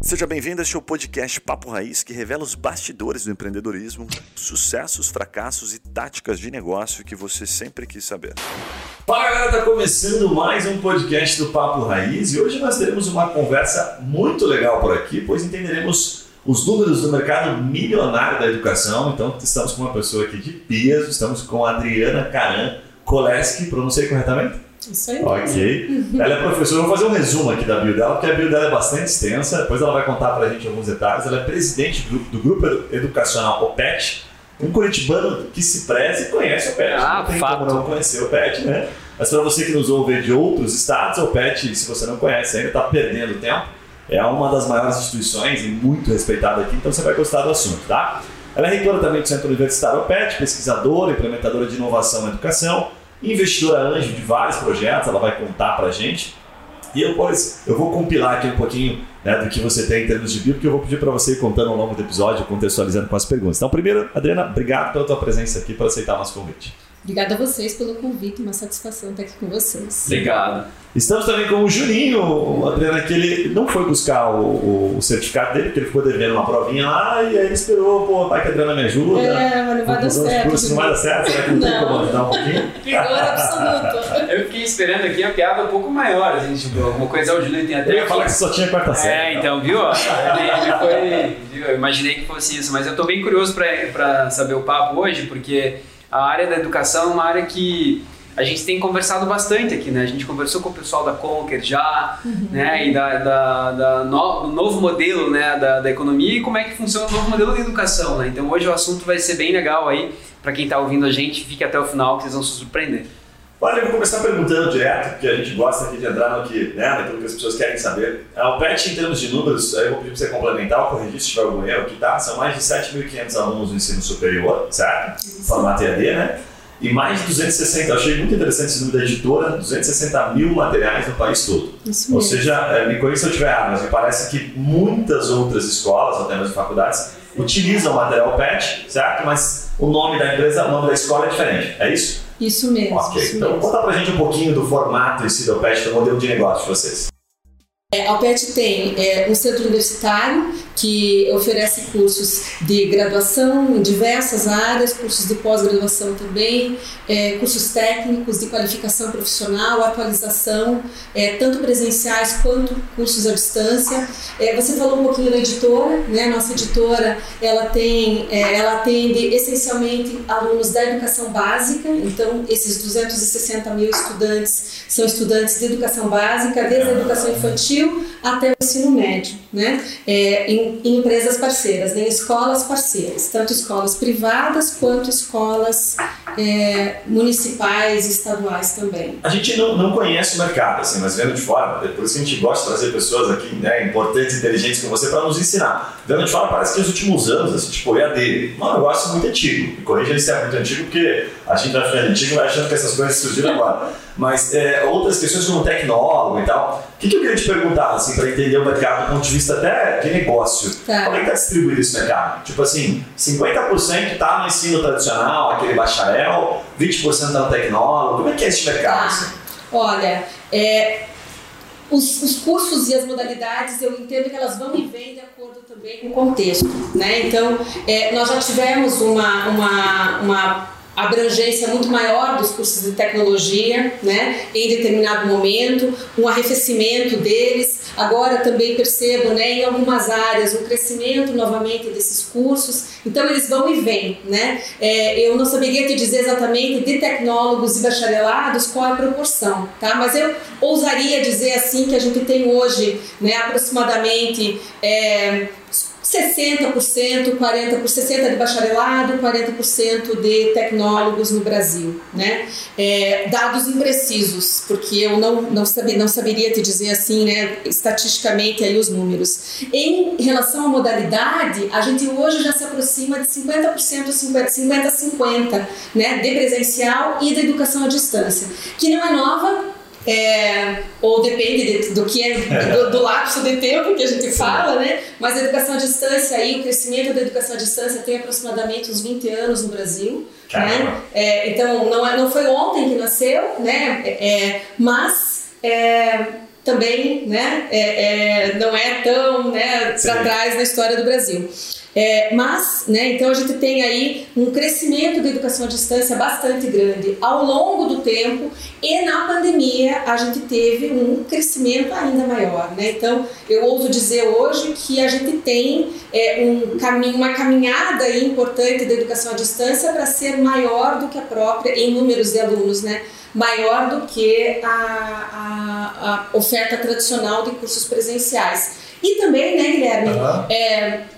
Seja bem-vindo a este podcast Papo Raiz, que revela os bastidores do empreendedorismo, sucessos, fracassos e táticas de negócio que você sempre quis saber. Fala galera, tá começando mais um podcast do Papo Raiz e hoje nós teremos uma conversa muito legal por aqui, pois entenderemos os números do mercado milionário da educação. Então, estamos com uma pessoa aqui de peso, estamos com a Adriana Caran Koleski, pronunciei corretamente? Isso aí. Ok. Ela é professora, vou fazer um resumo aqui da bio dela, porque a bio dela é bastante extensa, depois ela vai contar pra gente alguns detalhes. Ela é presidente do, do grupo educacional OPET, um curitibano que se preze e conhece o OPET. Ah, não tem fato. como não conhecer o OPET, né? Mas para você que nos ouve de outros estados, o OPET, se você não conhece ainda, está perdendo tempo. É uma das maiores instituições e muito respeitada aqui, então você vai gostar do assunto, tá? Ela é reitora também do Centro Universitário OPET, pesquisadora, implementadora de inovação na educação, investidora anjo de vários projetos, ela vai contar pra gente. E eu, pois, eu vou compilar aqui um pouquinho né, do que você tem em termos de bio, porque eu vou pedir para você ir contando ao longo do episódio, contextualizando com as perguntas. Então, primeiro, Adriana, obrigado pela tua presença aqui, por aceitar nosso convite. Obrigada a vocês pelo convite, uma satisfação estar aqui com vocês. Obrigado. Estamos também com o Juninho, o Adriana, que ele não foi buscar o, o certificado dele, porque ele ficou devendo uma provinha lá, e aí ele esperou, pô, vai que a Adriana me ajuda. É, mas não vai dar certo. curso, não vai dar certo, será que não, tem Não. como ajudar um pouquinho? Rigor absoluto. Eu fiquei esperando aqui a piada um pouco maior, assim, tipo, alguma coisa o Júlio tem até. Eu ia falar que só tinha quarta série. É, então, viu? Ele, ele foi, viu? Eu imaginei que fosse isso, mas eu tô bem curioso pra saber o papo hoje, porque a área da educação é uma área que a gente tem conversado bastante aqui, né? A gente conversou com o pessoal da Conquer já, né? E da, da, da no, do novo modelo, né? Da, da economia e como é que funciona o novo modelo de educação, né? Então hoje o assunto vai ser bem legal aí, pra quem tá ouvindo a gente, fique até o final que vocês vão se surpreender. Olha, eu vou começar perguntando direto, porque a gente gosta aqui de entrar no que, né, naquilo que as pessoas querem saber. A OPET, em termos de números, aí eu vou pedir para você complementar ou corrigir se tiver algum erro aqui, tá? São mais de 7.500 alunos no ensino superior, certo? Formato EAD, né? E mais de 260, eu achei muito interessante esse número da editora, 260 mil materiais no país todo. Isso Ou mesmo. seja, é, me corrija se eu estiver errado, mas me parece que muitas outras escolas, até mesmo faculdades, utilizam o material PET, certo? Mas o nome da empresa, o nome da escola é diferente, é isso? Isso mesmo. Ok, isso então mesmo. conta pra gente um pouquinho do formato si do do modelo de negócio de vocês. É, a UPET tem é, um centro universitário que oferece cursos de graduação em diversas áreas, cursos de pós-graduação também, é, cursos técnicos de qualificação profissional, atualização, é, tanto presenciais quanto cursos à distância. É, você falou um pouquinho da editora, né? Nossa editora ela tem, é, ela atende essencialmente alunos da educação básica. Então esses 260 mil estudantes são estudantes de educação básica, desde a educação infantil até o ensino médio, né? É, em, em empresas parceiras, né? em escolas parceiras, tanto escolas privadas quanto escolas é, municipais e estaduais também. A gente não, não conhece o mercado, assim, mas vendo de fora, por isso que a gente gosta de trazer pessoas aqui, né, importantes inteligentes como você, para nos ensinar. Vendo de fora, parece que nos últimos anos, assim, tipo, EAD, é um negócio muito antigo. Me corrija se é muito antigo, porque a gente ficando antigo achando que essas coisas surgiram agora. Mas é, outras questões como tecnólogo e tal. O que, que eu queria te perguntar, assim, para entender o mercado do ponto de vista até de negócio? Tá. Como é que está distribuído esse mercado? Tipo assim, 50% está no ensino tradicional, aquele bacharel, 20% está no tecnólogo. Como é que é esse mercado? assim? Tá. Olha, é, os, os cursos e as modalidades, eu entendo que elas vão e vêm de acordo também com o contexto, né? Então, é, nós já tivemos uma, uma, uma abrangência muito maior dos cursos de tecnologia, né? Em determinado momento, um arrefecimento deles. Agora também percebo, né, em algumas áreas, um crescimento novamente desses cursos. Então eles vão e vêm, né? É, eu não saberia te dizer exatamente de tecnólogos e bacharelados qual é a proporção, tá? Mas eu ousaria dizer assim que a gente tem hoje, né, aproximadamente é, 60%, 40%, 60% de bacharelado, 40% de tecnólogos no Brasil, né? É, dados imprecisos, porque eu não, não, sabe, não saberia te dizer assim, né, estatisticamente aí os números. Em relação à modalidade, a gente hoje já se aproxima de 50%, 50-50, né, de presencial e da educação à distância, que não é nova, é, ou depende de- do que é do, do lapso de tempo que a gente fala, né? Mas a educação à distância aí, o crescimento da educação à distância tem aproximadamente uns 20 anos no Brasil, Caramba. né? É, então não, é- não foi ontem que nasceu, né? É, mas é, também né, é, é, não é tão né, para trás na história do Brasil. É, mas, né, então a gente tem aí um crescimento da educação à distância bastante grande ao longo do tempo e na pandemia a gente teve um crescimento ainda maior, né? Então eu ouso dizer hoje que a gente tem é, um caminho, uma caminhada importante da educação à distância para ser maior do que a própria em números de alunos, né? Maior do que a, a, a oferta tradicional de cursos presenciais. E também, né, Guilherme? Uhum. É,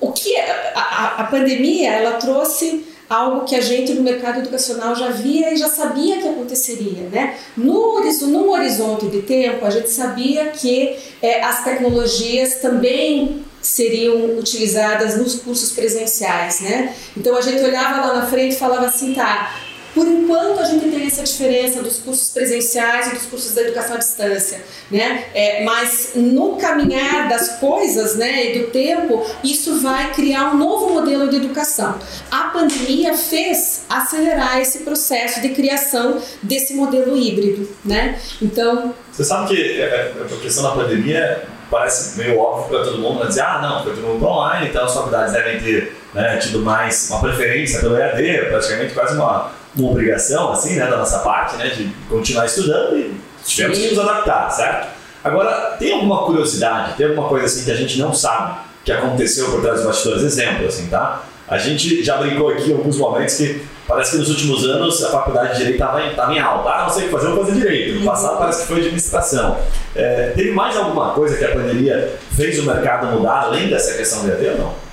o que é, a, a pandemia ela trouxe algo que a gente no mercado educacional já via e já sabia que aconteceria, né? No, no horizonte de tempo, a gente sabia que é, as tecnologias também seriam utilizadas nos cursos presenciais, né? Então a gente olhava lá na frente e falava assim, tá, por enquanto, a gente tem essa diferença dos cursos presenciais e dos cursos da educação à distância, né? É, mas no caminhar das coisas, né, e do tempo, isso vai criar um novo modelo de educação. A pandemia fez acelerar esse processo de criação desse modelo híbrido, né? Então, você sabe que é, é, a questão da pandemia parece meio óbvio para todo mundo, né? dizer, ah, não, foi todo mundo online, então as faculdades devem ter né, tido mais uma preferência pelo EAD, praticamente quase uma uma obrigação, assim, né, da nossa parte, né, de continuar estudando e tivemos que nos adaptar, certo? Agora, tem alguma curiosidade, tem alguma coisa assim que a gente não sabe que aconteceu por trás dos bastidores? Exemplo, assim, tá? A gente já brincou aqui em alguns momentos que parece que nos últimos anos a faculdade de Direito estava em, em alta. Ah, não sei o que fazer, vou fazer Direito. No passado parece que foi administração. É, teve mais alguma coisa que a pandemia fez o mercado mudar, além dessa questão de EAD ou não?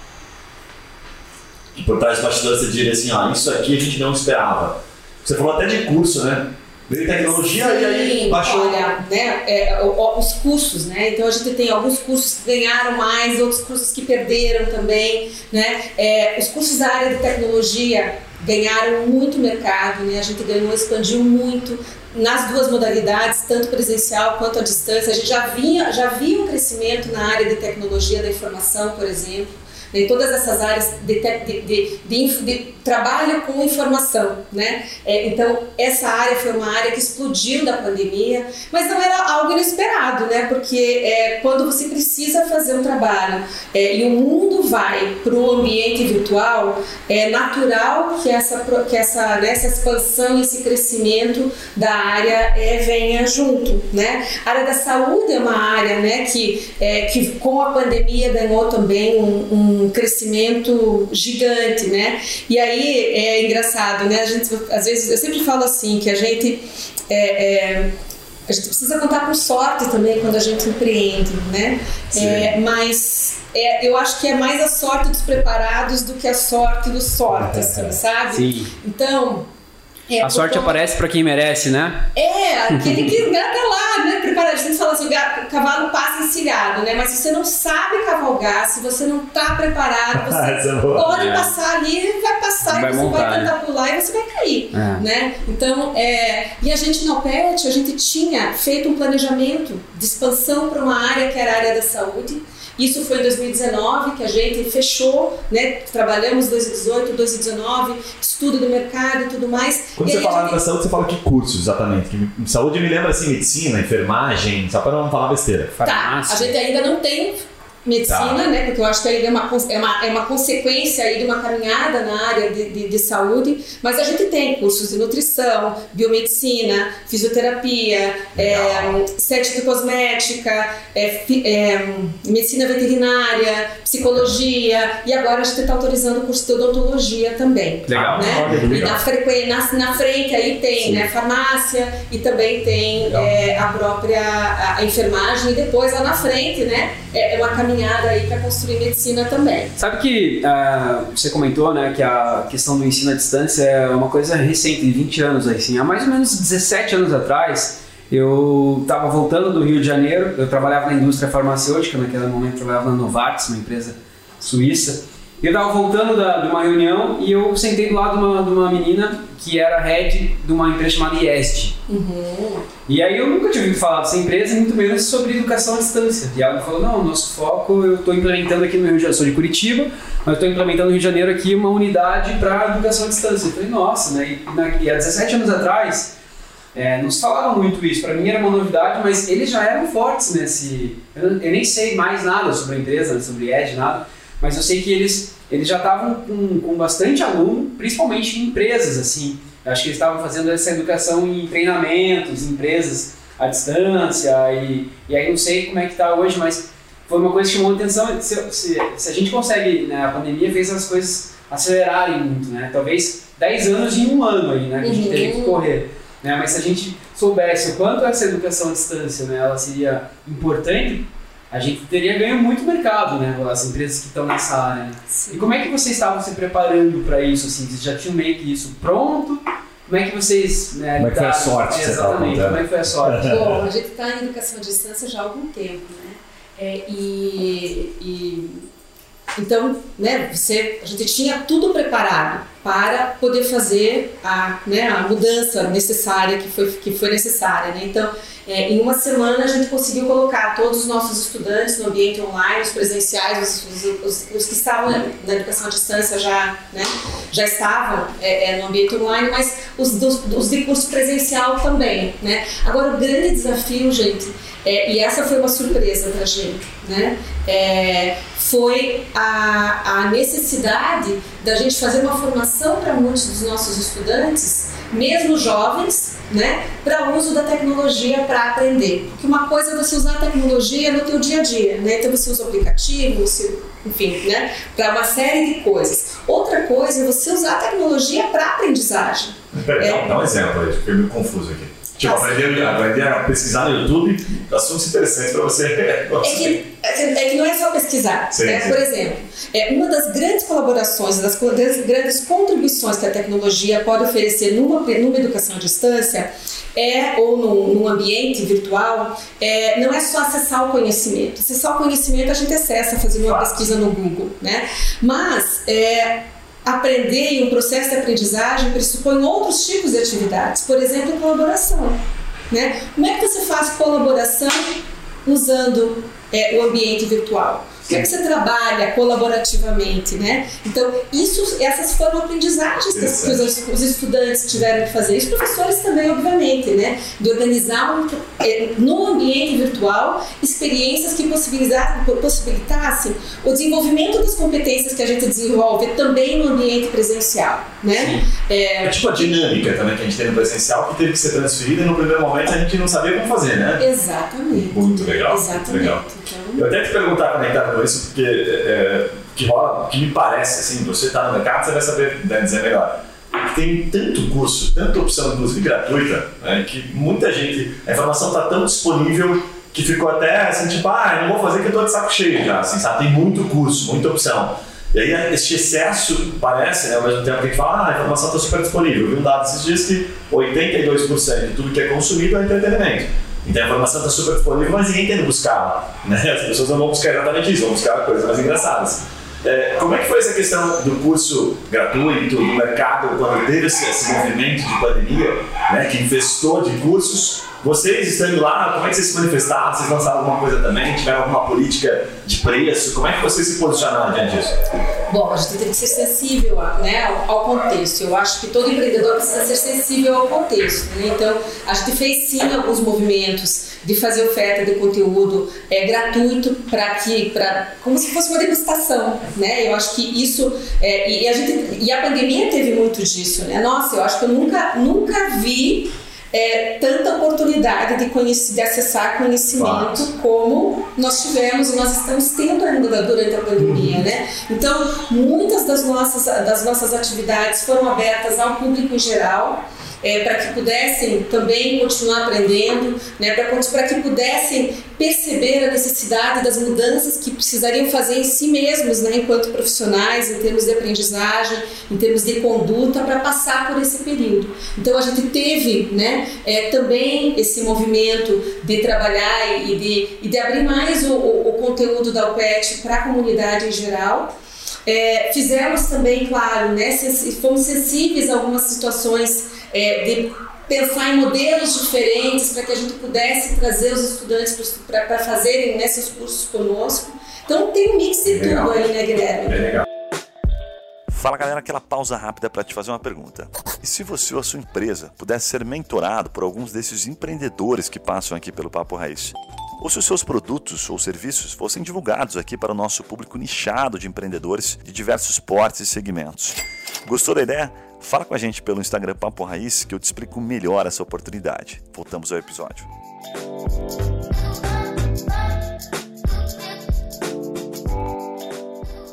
Por trás do bastidores você diria assim, ó, isso aqui a gente não esperava. Você falou até de curso, né? Veio tecnologia Sim, e aí baixou. Olha, né, é, os cursos, né? Então a gente tem alguns cursos que ganharam mais, outros cursos que perderam também, né? É, os cursos da área de tecnologia ganharam muito mercado, né? A gente ganhou, expandiu muito nas duas modalidades, tanto presencial quanto à distância. A gente já vinha, já via um crescimento na área de tecnologia da informação, por exemplo em todas essas áreas de, de, de, de trabalho com informação, né? É, então essa área foi uma área que explodiu da pandemia, mas não era algo inesperado, né? Porque é, quando você precisa fazer um trabalho é, e o mundo vai para o ambiente virtual, é natural que essa que essa, né, essa expansão, esse crescimento da área é, venha junto, né? A área da saúde é uma área, né, que é, que com a pandemia ganhou também um, um um crescimento gigante, né? E aí é engraçado, né? A gente, às vezes, eu sempre falo assim, que a gente é, é, a gente precisa contar com sorte também quando a gente empreende, né? É, mas é, eu acho que é mais a sorte dos preparados do que a sorte dos sortes, assim, sabe? Sim. Então, é, a sorte aparece para quem merece, né? É, aquele que tá lá, né? Preparado. A gente fala assim, o cavalo passa encilhado, né? Mas se você não sabe cavalgar, se você não tá preparado, você é pode é. passar ali, vai passar, vai e você montar, vai tentar né? pular e você vai cair, é. né? Então, é... e a gente no PET, a gente tinha feito um planejamento de expansão para uma área que era a área da saúde, isso foi em 2019 que a gente fechou, né? Trabalhamos 2018, 2019, estudo do mercado e tudo mais. Quando e você fala gente... da saúde, você fala que cursos exatamente? Que saúde me lembra assim, medicina, enfermagem, só para não falar besteira. Tá, a gente ainda não tem medicina, tá. né? Porque eu acho que ainda é uma, é uma, é uma consequência aí de uma caminhada na área de, de, de, saúde, mas a gente tem cursos de nutrição, biomedicina, fisioterapia, é, estética e cosmética, é, é, medicina veterinária, psicologia, e agora a gente está autorizando o curso de odontologia também. Legal. Né? E na, na, na, frente aí tem né, farmácia e também tem é, a própria a, a enfermagem, e depois lá na frente, né? É, é uma caminhada caminhada aí para construir medicina também. Sabe que uh, você comentou, né, que a questão do ensino à distância é uma coisa recente, de 20 anos assim. Há mais ou menos 17 anos atrás, eu estava voltando do Rio de Janeiro, eu trabalhava na indústria farmacêutica, naquele momento trabalhava na Novartis, uma empresa suíça. Eu estava voltando da, de uma reunião e eu sentei do lado de uma, de uma menina que era head de uma empresa chamada IEST. Uhum. E aí eu nunca tinha ouvido falar dessa empresa, muito menos sobre educação à distância. E ela me falou, não, nosso foco, eu estou implementando aqui no Rio de Janeiro, sou de Curitiba, mas estou implementando no Rio de Janeiro aqui uma unidade para educação à distância. Eu falei, nossa, né? E, na, e há 17 anos atrás, é, nos falavam muito isso. Para mim era uma novidade, mas eles já eram fortes nesse. Eu, eu nem sei mais nada sobre a empresa, sobre Ed, nada, mas eu sei que eles, eles já estavam com, com bastante aluno, principalmente em empresas, assim. Eu acho que eles estavam fazendo essa educação em treinamentos, em empresas à distância, e, e aí não sei como é que está hoje, mas foi uma coisa que chamou a atenção. Se, se, se a gente consegue, né, a pandemia fez as coisas acelerarem muito, né? Talvez 10 anos em um ano aí, né? Que a gente teve que uhum. correr. Né? Mas se a gente soubesse o quanto essa educação à distância né, ela seria importante, a gente teria ganho muito mercado, né? As empresas que estão nessa área. Sim. E como é que vocês estavam se preparando para isso? Assim, vocês já tinham meio que isso pronto? Como é que vocês. Né, como é que foi a sorte? É, exatamente, como é que foi a sorte? Bom, a gente está em educação à distância já há algum tempo, né? É, e, e então, né, você, a gente tinha tudo preparado para poder fazer a, né, a mudança necessária que foi, que foi necessária. Né? Então, é, em uma semana a gente conseguiu colocar todos os nossos estudantes no ambiente online, os presenciais, os, os, os que estavam na educação à distância já, né, já estavam é, é, no ambiente online, mas os, dos, os de curso presencial também. Né? Agora, o grande desafio, gente, é, e essa foi uma surpresa para a gente, né? Foi a, a necessidade da gente fazer uma formação para muitos dos nossos estudantes, mesmo jovens, né, para o uso da tecnologia para aprender. Porque uma coisa é você usar a tecnologia no teu dia a dia, né? Então você usa aplicativo, você, enfim, né, para uma série de coisas. Outra coisa é você usar a tecnologia para aprendizagem. Peraí, é, dá um exemplo aí, fiquei meio confuso aqui. Tipo, aprender, aprender a pesquisar no YouTube assuntos interessantes para você. É que, é que não é só pesquisar. Sim, né? sim. Por exemplo, é, uma das grandes colaborações, das, das grandes contribuições que a tecnologia pode oferecer numa, numa educação à distância é, ou num, num ambiente virtual, é, não é só acessar o conhecimento. Acessar o conhecimento a gente acessa fazendo uma pesquisa no Google, né? Mas é, aprender e um processo de aprendizagem pressupõe outros tipos de atividades, por exemplo, colaboração. Né? Como é que você faz colaboração usando é, o ambiente virtual? Como que você trabalha colaborativamente, né? Então, isso, essas foram aprendizagens que, os, os, estudantes tiveram que fazer, e os professores também, obviamente, né? De organizar um, é, no ambiente virtual experiências que possibilitassem o desenvolvimento das competências que a gente desenvolve também no ambiente presencial, né? É, é tipo a dinâmica também que a gente tem no presencial que teve que ser transferida e no primeiro momento a gente não sabia como fazer, né? Exatamente. Muito legal. Exatamente. Legal. Então... Eu até te perguntar conectado com isso, porque é, que rola, que me parece, assim, você está no mercado, você vai saber né, dizer melhor. Tem tanto curso, tanta opção, inclusive gratuita, né, que muita gente, a informação está tão disponível que ficou até assim, tipo, ah, não vou fazer que eu estou de saco cheio já, assim, sabe? Tem muito curso, muita opção. E aí esse excesso parece, né, ao mesmo tempo que a gente fala, ah, a informação está super disponível. Eu vi um dado esses dias que 82% de tudo que é consumido é entretenimento. Então a informação está super disponível, mas ninguém tem buscar. Né? As pessoas não vão buscar exatamente isso, vão buscar coisas mais engraçadas. É, como é que foi essa questão do curso gratuito, do mercado, quando teve esse movimento de pandemia, né, que infestou de cursos? Vocês estando lá, como é que vocês se manifestaram? Vocês lançaram alguma coisa também? Tiveram alguma política de preço? Como é que vocês se posicionaram diante disso? Bom, a gente tem que ser sensível né, ao, contexto. Eu acho que todo empreendedor precisa ser sensível ao contexto. Né? Então, a gente fez sim alguns movimentos de fazer oferta de conteúdo é, gratuito para que, para como se fosse uma degustação, né? Eu acho que isso é, e, a gente e a pandemia teve muito disso, né? Nossa, eu acho que eu nunca nunca vi é, tanta oportunidade de, conhecer, de acessar conhecimento como nós tivemos e nós estamos tendo ainda durante a pandemia, né? Então, muitas das nossas, das nossas atividades foram abertas ao público em geral, é, para que pudessem também continuar aprendendo, né, para que pudessem perceber a necessidade das mudanças que precisariam fazer em si mesmos, né, enquanto profissionais, em termos de aprendizagem, em termos de conduta, para passar por esse período. Então a gente teve né, é, também esse movimento de trabalhar e de, e de abrir mais o, o, o conteúdo da UPET para a comunidade em geral. É, fizemos também, claro, né, fomos sensíveis a algumas situações é, de pensar em modelos diferentes para que a gente pudesse trazer os estudantes para fazerem nesses cursos conosco. Então tem um mix de tudo aí, né, Guilherme? É legal. Fala galera, aquela pausa rápida para te fazer uma pergunta. E se você ou a sua empresa pudesse ser mentorado por alguns desses empreendedores que passam aqui pelo Papo Raiz? Ou se os seus produtos ou serviços fossem divulgados aqui para o nosso público nichado de empreendedores de diversos portes e segmentos? Gostou da ideia? Fala com a gente pelo Instagram Papo Raiz que eu te explico melhor essa oportunidade. Voltamos ao episódio.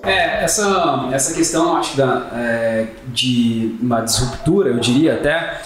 É, essa, essa questão, acho da, é, de uma disruptura, eu diria até,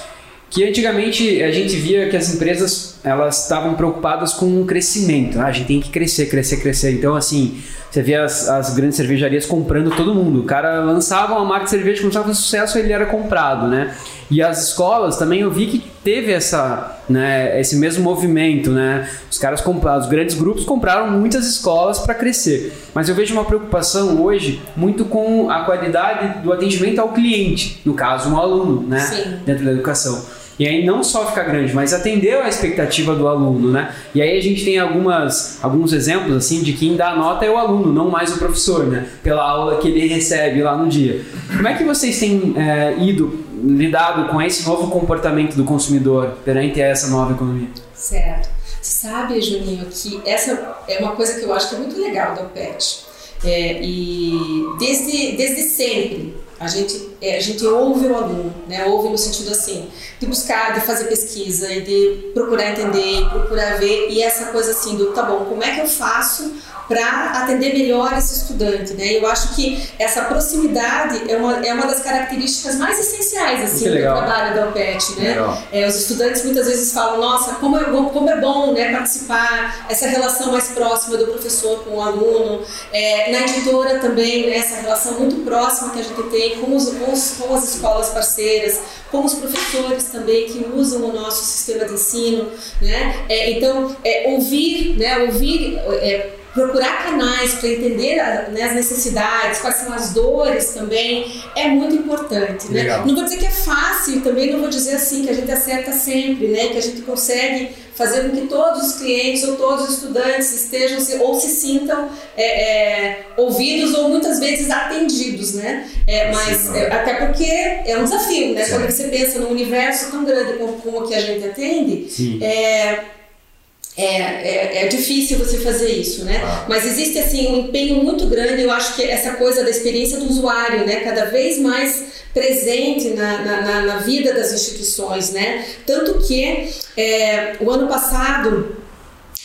que antigamente a gente via que as empresas elas estavam preocupadas com o crescimento. Ah, a gente tem que crescer, crescer, crescer. Então, assim, você via as, as grandes cervejarias comprando todo mundo. O cara lançava uma marca de cerveja, começava a fazer sucesso, ele era comprado, né? E as escolas também eu vi que teve essa, né, esse mesmo movimento, né? Os caras compraram, os grandes grupos compraram muitas escolas para crescer. Mas eu vejo uma preocupação hoje muito com a qualidade do atendimento ao cliente, no caso, um aluno, né, Sim. dentro da educação. E aí não só ficar grande, mas atender a expectativa do aluno, né? E aí a gente tem algumas, alguns exemplos assim de quem dá nota é o aluno, não mais o professor, né? Pela aula que ele recebe lá no dia. Como é que vocês têm é, ido lidado com esse novo comportamento do consumidor perante essa nova economia? Certo. Sabe, Juninho, que essa é uma coisa que eu acho que é muito legal da OPET. É, e desde, desde sempre a gente, é, a gente ouve o aluno, né? ouve no sentido assim, de buscar, de fazer pesquisa e de procurar entender, procurar ver, e essa coisa assim do, tá bom, como é que eu faço para atender melhor esse estudante, né? Eu acho que essa proximidade é uma, é uma das características mais essenciais assim do trabalho da OPET, né? É, os estudantes muitas vezes falam, nossa, como é bom, como é bom, né, participar, essa relação mais próxima do professor com o aluno, é, na editora também, né, essa relação muito próxima que a gente tem com, os, com, os, com as escolas parceiras, com os professores também que usam o nosso sistema de ensino, né? É, então, é, ouvir, né, ouvir é, procurar canais para entender né, as necessidades, quais são as dores também, é muito importante. Né? Não vou dizer que é fácil, também não vou dizer assim que a gente acerta sempre, né? que a gente consegue fazer com que todos os clientes ou todos os estudantes estejam ou se sintam é, é, ouvidos ou muitas vezes atendidos, né? É, mas é, até porque é um desafio, né? Sim. Quando você pensa num universo tão grande como, como o que a gente atende, é, é, é, difícil você fazer isso, né? Ah. Mas existe assim um empenho muito grande. Eu acho que essa coisa da experiência do usuário, né? Cada vez mais presente na, na, na vida das instituições, né? Tanto que é, o ano passado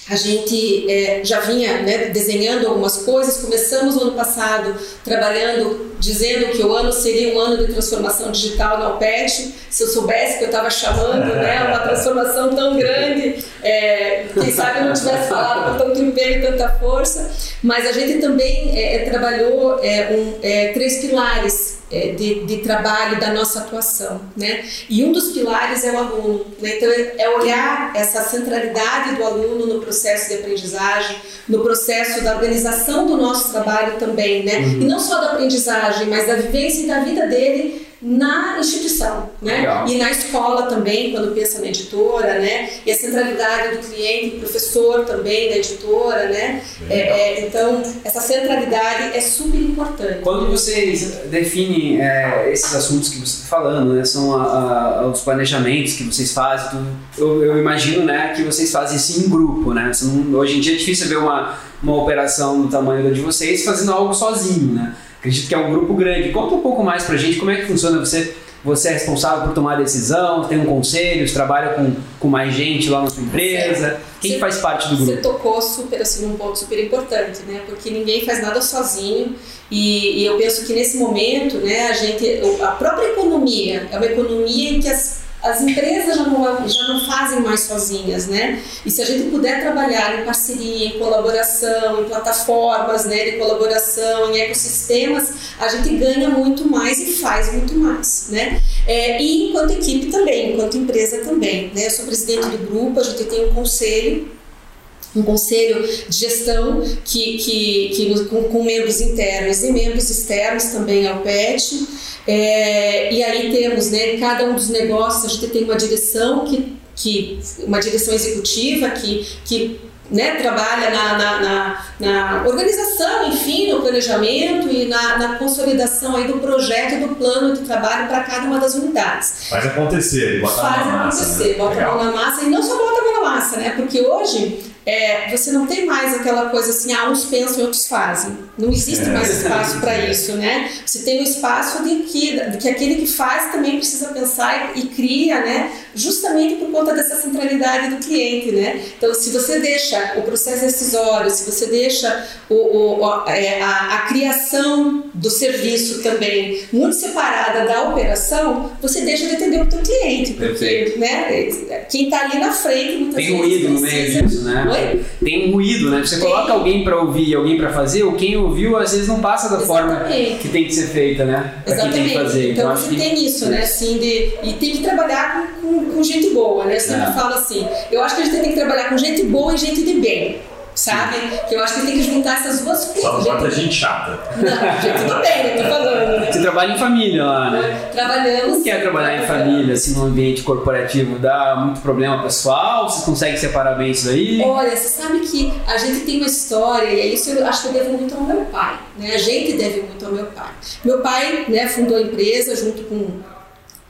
a gente é, já vinha né, desenhando algumas coisas. Começamos no ano passado trabalhando, dizendo que o ano seria um ano de transformação digital na OPET. Se eu soubesse que eu estava chamando né, uma transformação tão grande, é, quem sabe eu não tivesse falado com tanto empenho e tanta força. Mas a gente também é, trabalhou é, um, é, três pilares é, de, de, trabalho da nossa atuação, né? E um dos pilares é o aluno, né? Então é olhar essa centralidade do aluno no processo de aprendizagem, no processo da organização do nosso trabalho também, né? Uhum. E não só da aprendizagem, mas da vivência e da vida dele na instituição, né? Legal. E na escola também, quando pensa na editora, né? E a centralidade do cliente, professor também da editora, né? É, é, então, essa centralidade é super importante. Quando vocês definem é, esses assuntos que você está falando, né? São a, a, os planejamentos que vocês fazem, tudo, eu, eu, imagino, né? Que vocês fazem isso em grupo, né? Não, hoje em dia é difícil ver uma, uma operação do tamanho da de vocês fazendo algo sozinho, né? Acredito que é um grupo grande. Conta um pouco mais pra gente como é que funciona você. Você é responsável por tomar decisão, tem um conselho, trabalha com, com mais gente lá na sua empresa. Quem você, faz parte do grupo? Você tocou super assim num ponto super importante, né? Porque ninguém faz nada sozinho. E, e, eu penso que nesse momento, né, a gente, a própria economia é uma economia em que as as empresas já não, já não fazem mais sozinhas, né? E se a gente puder trabalhar em parceria, em colaboração, em plataformas né, de colaboração, em ecossistemas, a gente ganha muito mais e faz muito mais, né? É, e enquanto equipe também, enquanto empresa também, né? Eu sou presidente do grupo, a gente tem um conselho um conselho de gestão que, que, que com, com, membros internos e membros externos também ao PET. É, e aí temos, né, cada um dos negócios, a gente tem uma direção que, que uma direção executiva que, que né, trabalha na, na, na, na, organização, enfim, no planejamento e na, na, consolidação aí do projeto e do plano de trabalho para cada uma das unidades. Faz acontecer, bota Faz a mão na massa. Faz acontecer, né? bota a mão na massa e não só bota a mão na massa, né? Porque hoje é, você não tem mais aquela coisa assim, ah, uns pensam e outros fazem. Não existe É. mais espaço para isso, né? Você tem o espaço de que, de que aquele que faz também precisa pensar e, e cria, né? Justamente por conta dessa centralidade do cliente, né? Então, se você deixa o processo decisório, se você deixa o, o, o- é, a, a criação do serviço também muito separada da operação, você deixa de atender o teu cliente, porque, Perfeito. né? Quem está ali na frente Tem vezes ruído no precisa- meio disso, né? Oi? Tem um ruído, né? Você coloca alguém pra ouvir e alguém pra fazer, ou quem ouviu às vezes não passa da forma Exatamente. que tem que ser feita, né? Pra quem tem Exatamente. que fazer. Então, acho você que- tem isso, né? Assim, de, e tem que trabalhar com, com, com gente boa, né? Eu sempre É. falo assim, eu acho que a gente tem que trabalhar com gente boa e gente de bem, sabe? Que eu acho que tem que juntar essas duas coisas. Só não gente... bota gente chata. Não, gente do bem, né? Tô falando, né? Você trabalha em família lá, né? Trabalhamos... Não quer trabalhar em família, assim, num ambiente corporativo, dá muito problema pessoal? Vocês conseguem separar bem isso aí? Olha, você sabe que a gente tem uma história, e é isso eu acho que eu devo muito ao meu pai, né? A gente deve muito ao meu pai. Meu pai, né, fundou a empresa junto com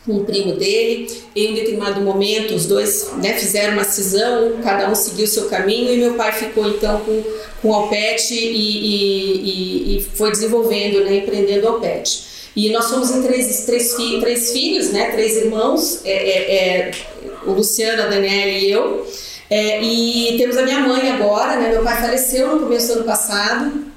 um primo dele. Em um determinado momento, os dois né, fizeram uma cisão, cada um seguiu seu caminho, e meu pai ficou então com, com o Alpet e, e, e, e foi desenvolvendo, né, empreendendo o Alpet. E nós somos em três, três, fi- três filhos, né, três irmãos, é, é, é, o Luciano, a Daniela e eu. É, e temos a minha mãe agora, né? Meu pai faleceu no começo do ano passado.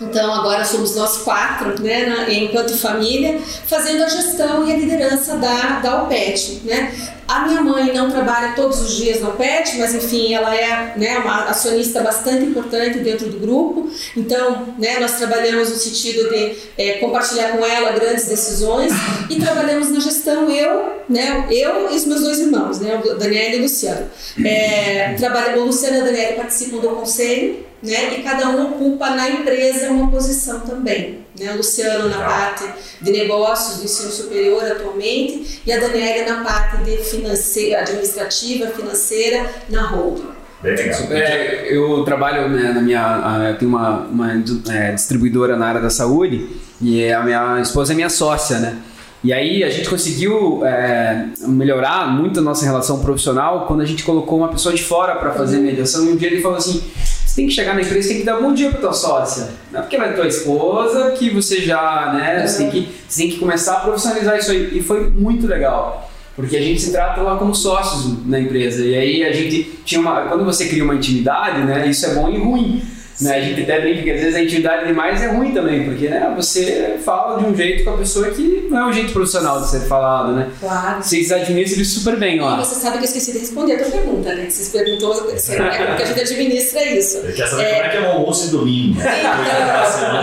Então agora somos nós quatro, né, enquanto família, fazendo a gestão e a liderança da, da OPET, né? A minha mãe não trabalha todos os dias na OPET, mas enfim, ela é né, uma acionista bastante importante dentro do grupo. Então, né, nós trabalhamos no sentido de é, compartilhar com ela grandes decisões e trabalhamos na gestão eu, né, eu e os meus dois irmãos, né, o Daniel e o Luciano. É, trabalha, o Luciano e Daniela participam do conselho, né, e cada um ocupa na empresa uma posição também. Né, o Luciano na parte de negócios do ensino superior atualmente e a Daniela na parte de financeira, administrativa, financeira na holding. Bem legal. É, eu trabalho né, na minha. Eu tenho uma, uma é, distribuidora na área da saúde e a minha esposa é minha sócia, né? E aí a gente conseguiu é, melhorar muito a nossa relação profissional quando a gente colocou uma pessoa de fora para fazer mediação. E um dia ele falou assim: você tem que chegar na empresa, tem que dar bom dia para tua sócia. Não é porque ela é tua esposa que você já, né? Você tem que, você tem que começar a profissionalizar isso aí. E foi muito legal. Porque a gente se trata lá como sócios na empresa. E aí a gente tinha uma. Quando você cria uma intimidade, né? Isso é bom e ruim. Né? A gente até brinca que às vezes a intimidade demais é ruim também, porque né, você fala de um jeito com a pessoa que não é um jeito profissional de ser falado, né? Claro. Vocês administram isso super bem E lá. você sabe que eu esqueci de responder a tua pergunta, né? Vocês perguntou se é como que a gente administra isso. Saber como é que é o almoço de domingo. Então,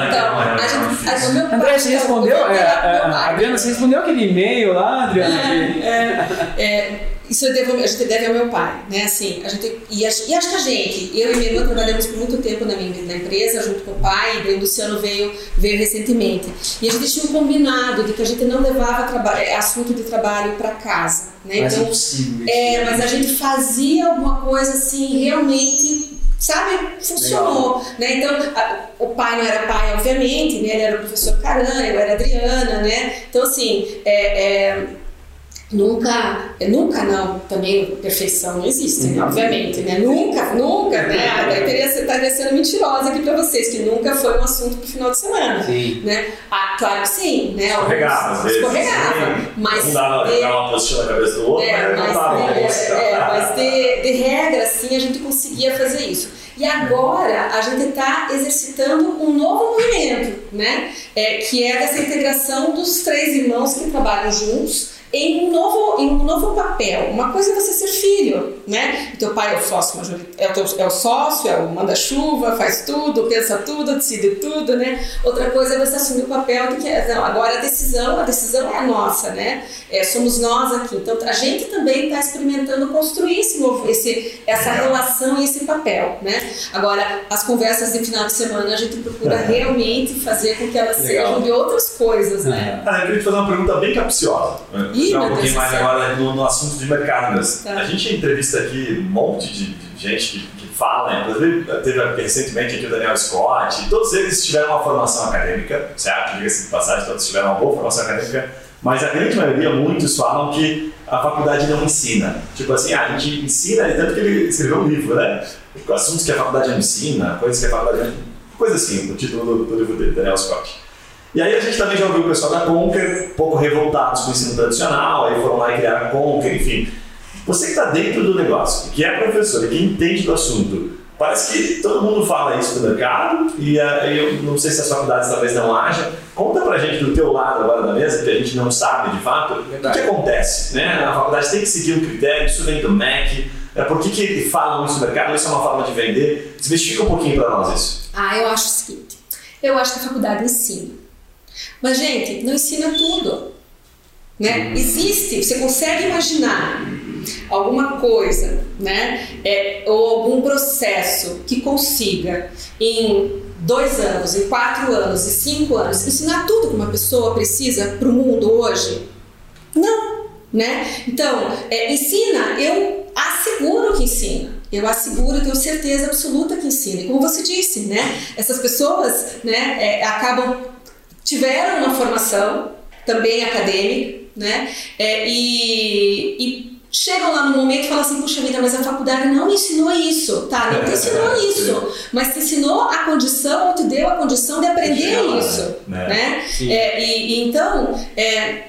então, a gente, a, meu pai- André, você respondeu? o meu É, é, Adriana, você respondeu aquele e-mail lá, Adriana? É, é, isso eu devo, a gente deve ao meu pai, né? Assim, a gente, e, acho, e acho que a gente, eu e minha irmã trabalhamos por muito tempo na, minha, na empresa, junto com o pai, e o Luciano veio, veio recentemente. E a gente tinha um combinado de que a gente não levava é, assunto de trabalho para casa, né? Mas é Então, impossível. isso. é, mas a gente fazia alguma coisa assim, realmente, sabe, funcionou. Né? Então, a- o pai não era pai, obviamente, né? ele era o professor Caran, eu era a Adriana, né? Então, assim, é, é, nunca, é, nunca não, também perfeição não existe, né? obviamente, né? Nunca, nunca, né? Ah, Daí teria, estaria sendo mentirosa aqui para vocês, que nunca foi um assunto pro final de semana. Sim. Né? Ah, claro que sim, né? Escorregava, às vezes. Escorregava, Sim. mas Um dava de- dava uma posição na cabeça do outro, é, mas não de, almoço. é, mas de, de regra, assim, a gente conseguia fazer isso. E agora a gente está exercitando um novo movimento, né? É, que é dessa integração dos três irmãos que trabalham juntos em um novo, em um novo papel. Uma coisa é você ser filho, né? O teu pai é o sócio é o, teu- é o sócio, é o manda-chuva, faz tudo, pensa tudo, decide tudo, né? Outra coisa é você assumir o papel de que não, agora a decisão, a decisão é a nossa, né? É, somos nós aqui. Então a gente também está experimentando construir esse novo, esse, essa relação e esse papel, né? Agora as conversas de final de semana a gente procura realmente fazer com que elas Legal. sejam de outras coisas, né? Cara, eu queria te fazer uma pergunta bem capciosa. Ih, um pouquinho mais agora no, no assunto de mercado. Tá. A gente entrevista aqui um monte de, de gente que, que fala, inclusive teve recentemente aqui o Daniel Scott, todos eles tiveram uma formação acadêmica, certo? Diga-se de passagem, todos tiveram uma boa formação acadêmica, mas a grande maioria, muitos falam que a faculdade não ensina. Tipo assim, ah, a gente ensina, tanto que ele escreveu um livro, né? Assuntos que a faculdade não ensina, coisas que a faculdade não Coisa assim, o título do, do livro dele, Daniel Scott. E aí a gente também já ouviu o pessoal da Conquer, um pouco revoltados com o ensino tradicional, aí foram lá e criaram a Conquer, enfim. Você que está dentro do negócio, que é professor e que entende do assunto, parece que todo mundo fala isso no mercado e eh, eu não sei se as faculdades talvez não haja. Conta pra gente do teu lado agora da mesa, que a gente não sabe de fato, o que, Verdade. que acontece. Né? A faculdade tem que seguir um critério, isso vem do MEC, é, por que, que falam isso no mercado? Isso é uma forma de vender. Desmistifica um pouquinho para nós isso. Ah, eu acho o seguinte: eu acho que a faculdade ensina. Mas, gente, não ensina tudo. Né? Existe, você consegue imaginar alguma coisa, né? É, ou algum processo que consiga em dois anos, em quatro anos, em cinco anos, ensinar tudo que uma pessoa precisa para o mundo hoje? Não, né? Então, é, ensina, eu asseguro que ensina. Eu asseguro, tenho certeza absoluta que ensina. E como você disse, né? Essas pessoas, né, é, acabam tiveram uma formação também acadêmica, né? É, e, e chegam lá no momento e falam assim, puxa vida, mas a faculdade não me ensinou isso, tá? Não te ensinou isso, mas te ensinou a condição, ou te deu a condição de aprender isso, né? né? É, e, e então é,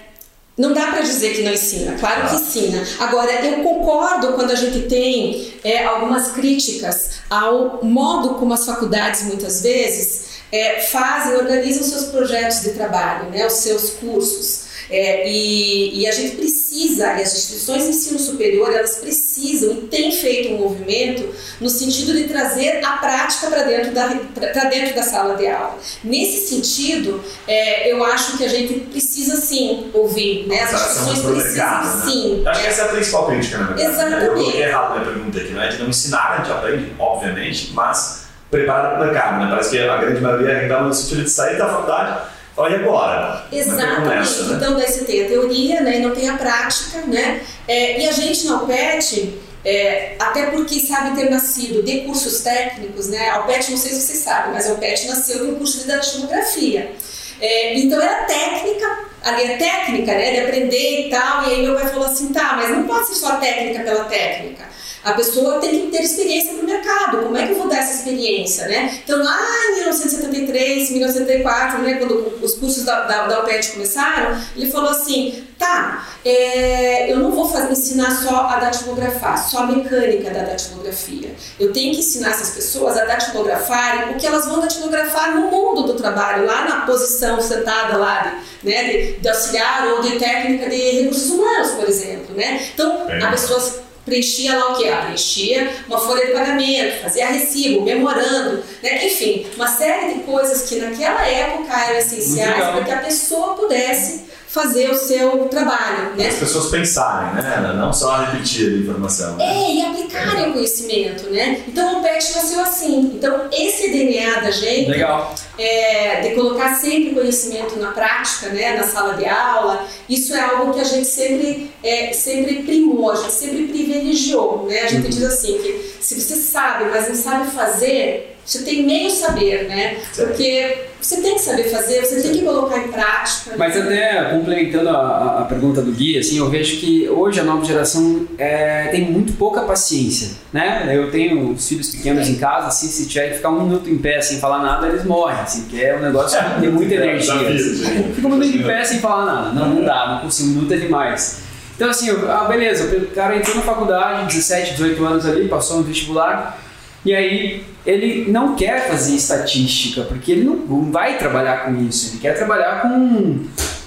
não dá para dizer que não ensina, claro que ensina. Agora, eu concordo quando a gente tem é, algumas críticas ao modo como as faculdades muitas vezes é, fazem, organizam seus projetos de trabalho, né, os seus cursos. É, e, e a gente precisa, e as instituições de ensino superior, elas precisam e têm feito um movimento no sentido de trazer a prática para dentro, da, pra dentro da sala de aula. Nesse sentido, é, eu acho que a gente precisa sim ouvir, né? As Preparação instituições pro precisam mercado, né? sim. Eu acho que essa é a principal crítica, na verdade. né? Exatamente. Eu coloquei errado minha pergunta aqui, não é de não ensinar, a gente aprende, obviamente, mas preparar para o mercado, né? Parece que a grande maioria reclama no sentido de sair da faculdade olha agora. Exatamente. começa, né? Então, daí você tem a teoria né, e não tem a prática, né? É, e a gente na UPET, é, até porque sabe ter nascido de cursos técnicos, né? A UPET, não sei se vocês sabem, mas a UPET nasceu de um curso de datilografia. É, então era técnica, ali é técnica, né? De aprender e tal. E aí meu pai falou assim, tá, mas não pode ser só técnica pela técnica. A pessoa tem que ter experiência no mercado. Como é que eu vou dar essa experiência, né? Então, lá em 1973, 1974, né, quando os cursos da, da, da UPET começaram, ele falou assim, tá, é, eu não vou fazer, ensinar só a datilografar, só a mecânica da datilografia. Eu tenho que ensinar essas pessoas a datilografarem o que elas vão datilografar no mundo do trabalho, lá na posição sentada lá de, né, de, de auxiliar ou de técnica de recursos humanos, por exemplo, né? Então, É. a pessoa preenchia lá o que? Ela preenchia uma folha de pagamento, fazia recibo, memorando, né? enfim, uma série de coisas que naquela época eram essenciais para que a pessoa pudesse fazer o seu trabalho, né? As pessoas pensarem, né? Não só repetir a informação. né? É, e aplicarem o conhecimento, né? Então o PET nasceu assim. Então esse DNA da gente Legal. é, de colocar sempre conhecimento na prática, né, na sala de aula, isso é algo que a gente sempre, é, sempre primou, a gente sempre privilegiou. Né? A gente diz assim, que se você sabe, mas não sabe fazer, você tem meio saber, né? Porque você tem que saber fazer, você tem que colocar em prática. Mas até complementando a, a- pergunta do Gui, assim, eu vejo que hoje a nova geração é, tem muito pouca paciência, né? Eu tenho os filhos pequenos em casa, assim, se tiver que ficar um minuto em pé sem falar nada, eles morrem, assim, porque é um negócio que tem muita É, energia. desafio, assim. sim. Fica um minuto em pé sem falar nada. Não, não dá, não consigo, um minuto é demais. Então, assim, eu- ah, beleza, o cara entrou na faculdade, 17, 18 anos ali, passou no vestibular, e aí ele não quer fazer estatística, porque ele não, vai trabalhar com isso, ele quer trabalhar com,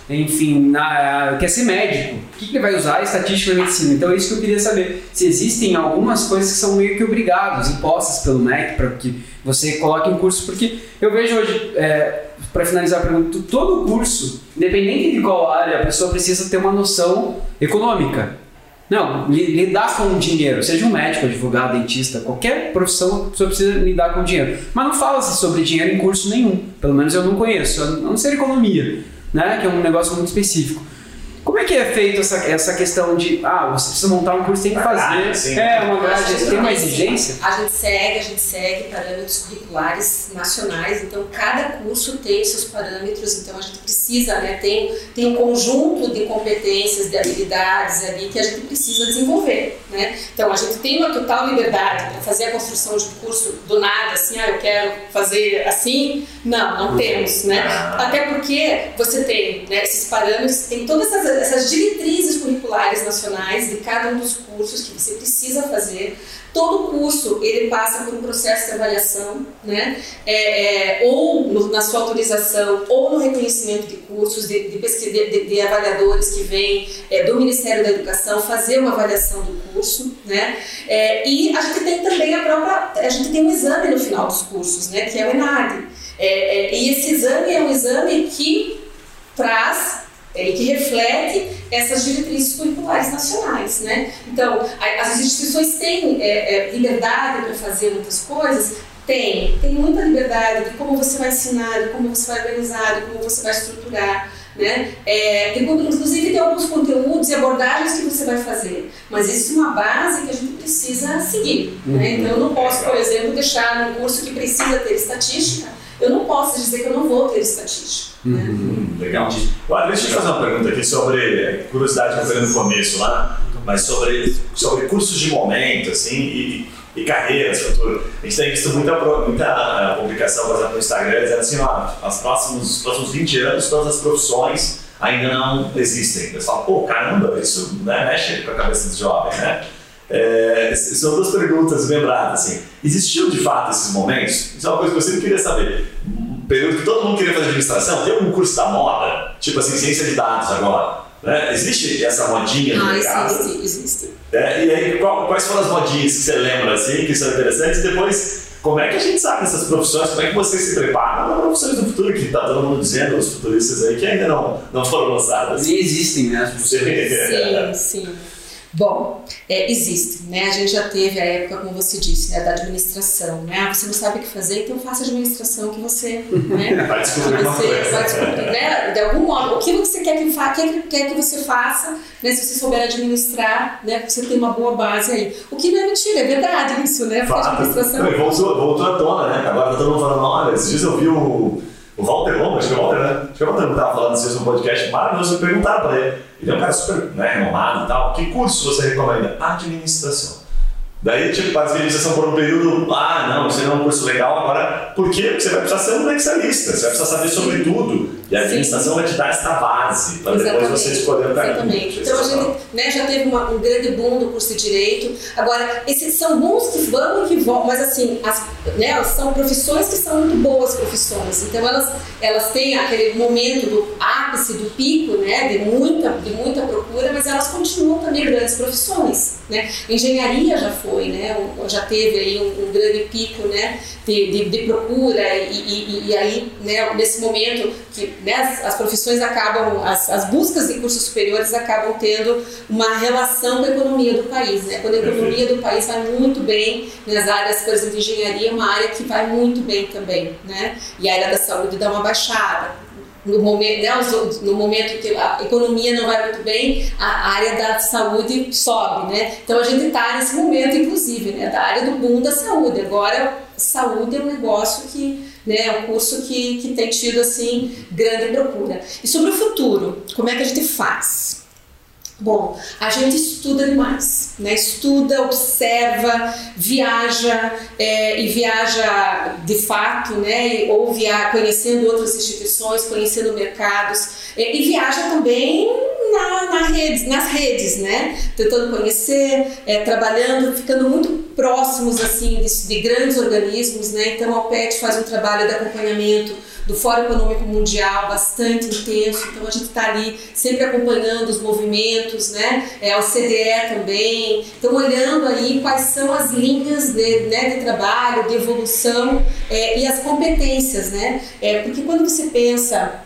enfim, na, quer ser médico. O que, que ele vai usar? Estatística na medicina. Então é isso que eu queria saber. Se existem algumas coisas que são meio que obrigados, impostas pelo MEC, para que você coloque em curso, porque eu vejo hoje, para finalizar a pergunta, todo curso, independente de qual área, a pessoa precisa ter uma noção econômica. Não, li- lidar com o dinheiro, seja um médico, advogado, dentista, qualquer profissão, a precisa lidar com dinheiro. Mas não fala-se sobre dinheiro em curso nenhum, pelo menos eu não conheço, a não ser economia, né, que é um negócio muito específico. Como é que é feito essa, essa questão de, ah, você precisa montar um curso, tem que fazer. sim. é, uma A grade, gente tem uma tem- exigência? A gente segue, a gente segue parâmetros curriculares nacionais, então cada curso tem seus parâmetros, então a gente precisa, né, tem, tem um conjunto de competências, de habilidades ali que a gente precisa desenvolver, né? Então a gente tem uma total liberdade para fazer a construção de um curso do nada, assim, ah, eu quero fazer assim, não, não temos, né? Ah. Até porque você tem né, esses parâmetros, tem todas essas, essas diretrizes curriculares nacionais de cada um dos cursos que você precisa fazer. Todo curso ele passa por um processo de avaliação, né? É, é, ou no- na sua autorização, ou no reconhecimento de cursos, de, de, de- de- avaliadores que vêm é, do Ministério da Educação fazer uma avaliação do curso, né? É, e a gente tem também a própria, a gente tem um exame no final dos cursos, né? Que é o ENAD. É, é, e esse exame é um exame que traz e que reflete essas diretrizes curriculares nacionais, né? Então, as instituições têm é, é, liberdade para fazer muitas coisas, tem, tem muita liberdade de como você vai ensinar, de como você vai organizar, de como você vai estruturar, né? É, tem, inclusive tem alguns conteúdos e abordagens que você vai fazer, mas existe uma base que a gente precisa seguir, né? Então, eu não posso, por exemplo, deixar num curso que precisa ter estatística, eu não posso dizer que eu não vou ter estatística, né? Hum, legal. Olha, deixa eu te fazer uma pergunta aqui sobre é, curiosidade que eu falei no começo lá, mas sobre, sobre cursos de momento, assim, e, e carreiras futuro. A gente tem visto muita, muita ah, publicação, por exemplo, no Instagram, dizendo assim, ó, os próximos, os próximos 20 anos, todas as profissões ainda não existem. Você fala, pô, caramba, isso né, mexe com a cabeça dos jovens, né? É, são duas perguntas lembradas, assim. Existiu de fato esses momentos? Isso é uma coisa que eu sempre queria saber. Um período que todo mundo queria fazer administração, tem algum curso da moda? Tipo assim, ciência de dados agora. Né? Existe essa modinha no Ah, mercado? existe, existe. É, e aí, qual- quais foram as modinhas que você lembra, assim, que são interessantes? E depois, como é que a gente sabe dessas profissões? Como é que vocês se preparam para profissões do futuro? Que tá todo mundo dizendo, os futuristas aí, que ainda não, não foram lançadas. Nem existem, né? as Você- Sim, sim. Bom, é, existe, né? A gente já teve a época, como você disse, né, da administração, né? Ah, você não sabe o que fazer, então faça a administração que você, né? Vai descobrir que você coisa. vai descobrir, né? De algum modo, o que você quer que, fa quer, que- quer que você faça, né? Se você souber administrar, né? Você tem uma boa base aí. O que não é mentira, é verdade isso, né? Porque a administração... Não, voltou, voltou à tona, né? Agora tá todo mundo falando, olha, esses dias eu vi o, o Walter Lomba, acho que é o Walter, né? Acho que é o Walter que tava falando dias no podcast maravilhoso, e perguntaram pra ele. Ele é um cara super né, renomado e tal. Que curso você recomenda? Administração. Daí, tipo, a administração por um período, ah, não, isso não é um curso legal, agora, por quê? Porque você vai precisar ser um excelista, você vai precisar saber sobre tudo. E a Sim. administração vai te dar essa base, para depois você escolher o caminho. Exatamente. Então a gente né, já teve uma- um grande boom do curso de direito. Agora, esses são bons que vão e que vão, mas assim, as, né, são profissões que são muito boas profissões. Então elas, elas têm aquele momento do ápice, do pico, né, de muita, de muita procura, mas elas continuam também grandes profissões. Né? Engenharia já foi, né, já teve aí um, um grande pico né, de, de, de procura e, e, e aí, né, nesse momento que né, as, as profissões acabam, as, as buscas de cursos superiores acabam tendo uma relação com a economia do país. Né? Quando a economia do país vai muito bem, nas áreas, por exemplo, de engenharia é uma área que vai muito bem também. Né? E a área da saúde dá uma baixada. No momento, né, no momento que a economia não vai muito bem, a área da saúde sobe, né? Então a gente está nesse momento, inclusive, né, da área do boom da saúde. Agora, saúde é um negócio que, né, é um curso que, que tem tido assim grande procura. E sobre o futuro, como é que a gente faz? Bom, a gente estuda demais, né? Estuda, observa, viaja é, e viaja de fato, né? Ou via, conhecendo outras instituições, conhecendo mercados é, e viaja também na, na redes, nas redes, né? Tentando conhecer, é, trabalhando, ficando muito próximos assim de, de grandes organismos, né? Então a OPET faz um trabalho de acompanhamento do Fórum Econômico Mundial bastante intenso, então a gente está ali sempre acompanhando os movimentos, né? É, a OCDE também, então olhando aí quais são as linhas de, né, de trabalho, de evolução é, e as competências, né? É, porque quando você pensa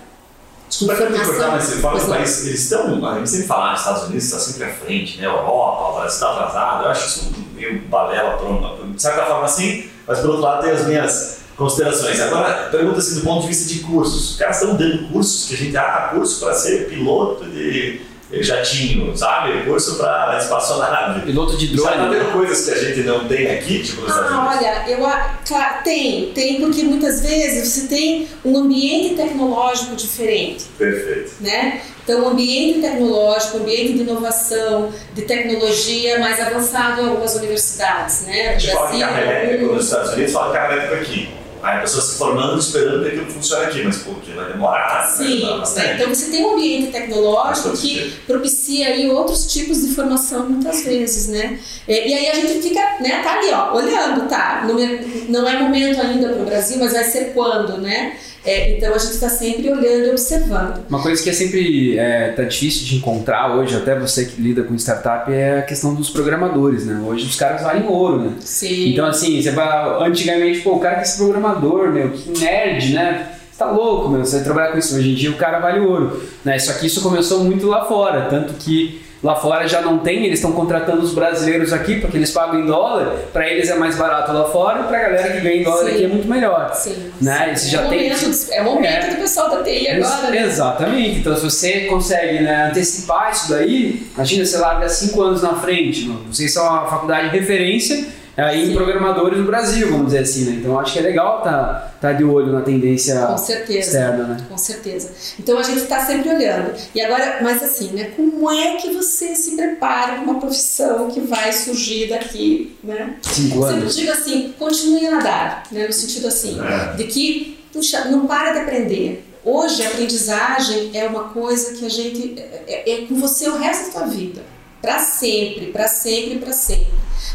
Desculpa te cortar, mas você fala que não. país, eles estão, a gente sempre fala, os Estados Unidos está sempre à frente, né? Europa, o Brasil está atrasado. Eu acho isso meio balela, de certa forma assim, mas por outro lado tem as minhas considerações. Agora, pergunta assim, do ponto de vista de cursos. Os caras estão dando cursos que a gente, ah, curso para ser piloto de, jatinho, sabe? Curso para espaçonave. Piloto de drone. Já tá vendo coisas que a gente não tem aqui, tipo nos Ah, olha, eu, claro, tem, tem, porque muitas vezes você tem um ambiente tecnológico diferente. Perfeito. né? Então, o ambiente tecnológico, o ambiente de inovação, de tecnologia mais avançado em algumas universidades, né? A gente fala de carro elétrico nos Estados Unidos, fala de carro elétrico aqui. Aí a pessoa se formando esperando que aquilo funcione aqui, mas pô, que vai demorar, Sim, né? bastante. então você tem um ambiente tecnológico que sentido. propicia aí outros tipos de formação muitas vezes, né? É, E aí a gente fica, né, tá ali, ó, olhando, tá? Não é, não é momento ainda para o Brasil, mas vai ser quando, né? É, então a gente está sempre olhando e observando. Uma coisa que é sempre é, tá difícil de encontrar hoje, até você que lida com startup, é a questão dos programadores, né? Hoje os caras valem ouro, né? Sim. Então, assim, você vai. Antigamente, pô, o cara que é esse programador, meu, que nerd, né? Você tá louco, meu, você vai trabalhar com isso. Hoje em dia o cara vale ouro. Né? Só que isso começou muito lá fora, tanto que lá fora já não tem, eles estão contratando os brasileiros aqui porque eles pagam em dólar, pra eles é mais barato lá fora e pra galera que ganha em dólar Sim. aqui é muito melhor. Sim. Né? Isso já é, o tem- momento, é o momento É. do pessoal da TI agora, né? Exatamente. Então, se você consegue né, antecipar isso daí, imagina, você larga cinco anos na frente. Vocês são uma faculdade de referência aí em Sim. programadores do Brasil, vamos dizer assim. Né? Então, acho que é legal estar tá, de olho na tendência Com certeza. externa. Né? Com certeza. Então a gente está sempre olhando. E agora, mas assim, né? Como é que você se prepara para uma profissão que vai surgir daqui, né? Cinco Sempre anos. digo assim, continue a nadar, né? No sentido assim, É. de que, puxa, não para de aprender. Hoje a aprendizagem é uma coisa que a gente é, é- é com você o resto da tua vida, para sempre, para sempre, para sempre.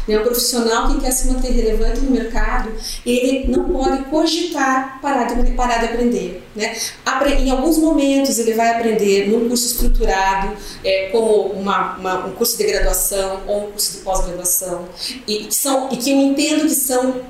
Né? O profissional que quer se manter relevante no mercado, ele não pode cogitar parar de, parar de aprender. Né? Em alguns momentos ele vai aprender num curso estruturado, é, como uma, uma- um curso de graduação ou um curso de pós-graduação, e, que são, e que eu entendo que são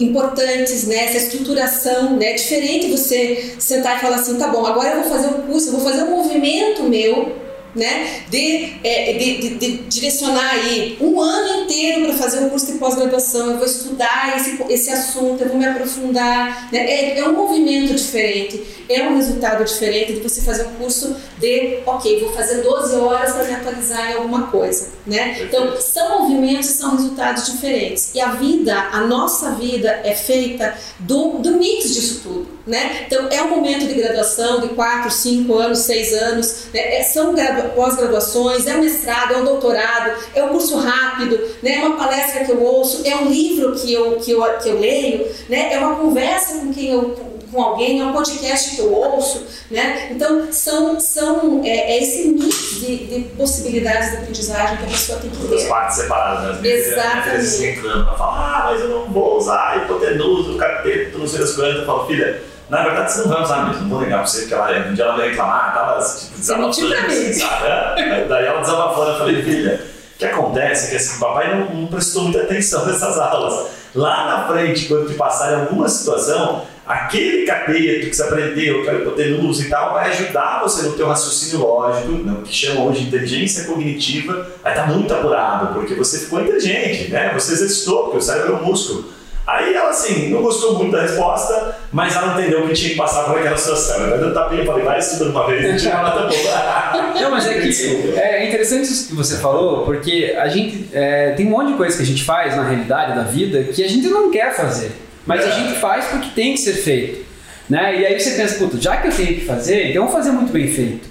importantes, né? Essa estruturação, né? É diferente você sentar e falar assim, tá bom, agora eu vou fazer um curso, eu vou fazer um movimento meu, né? De, é, de, de- de direcionar aí um ano inteiro para fazer um curso de pós-graduação, eu vou estudar esse, esse assunto, eu vou me aprofundar, né? É, é um movimento diferente, é um resultado diferente de você fazer um curso de, ok, vou fazer 12 horas para me atualizar em alguma coisa, né? Então, são movimentos são resultados diferentes. E a vida, a nossa vida é feita do, do mix disso tudo, né? Então, é um momento de graduação de 4, 5 anos, 6 anos, né? É- são gradu- pós-graduações, é um mestrado, é um doutorado, é um curso rápido, né? É uma palestra que eu ouço, é um livro que eu, que eu, que eu leio, né? É uma conversa com quem eu com alguém, é um podcast que eu ouço, né? Então são, são é, é esse mix de, de possibilidades de aprendizagem que a pessoa tem que ter. partes separadas, né? Exatamente. Às vezes reclamam, ela fala, ah, mas eu não vou usar hipotenusa, cateto, não sei das quantas. Eu falo, filha, na verdade você não vai usar mesmo, não vou negar pra você, porque ela, um dia ela veio reclamar, tava tipo, desabafando, mim. assim, sabe? É. Daí ela desabafando, eu falei, filha, o que acontece é que assim, o papai não, não prestou muita atenção nessas aulas. Lá na frente, quando te passar em alguma situação, aquele cateto que você aprendeu, aquela hipotenusa e tal, vai ajudar você no teu raciocínio lógico, né, o que chamam hoje de inteligência cognitiva, vai estar muito apurado, porque você ficou inteligente, né? Você exercitou, porque o cérebro é um músculo. Aí ela, assim, não gostou muito da resposta, mas ela entendeu que tinha que passar por aquela situação. Eu dei um tapinha e falei, vai estudando uma vez tira nota boa. Não, mas é que é interessante isso que você falou, porque a gente é, tem um monte de coisa que a gente faz na realidade da vida que a gente não quer fazer, mas a gente faz porque tem que ser feito, né? E aí você pensa, puta, já que eu tenho que fazer, então eu vou fazer muito bem feito,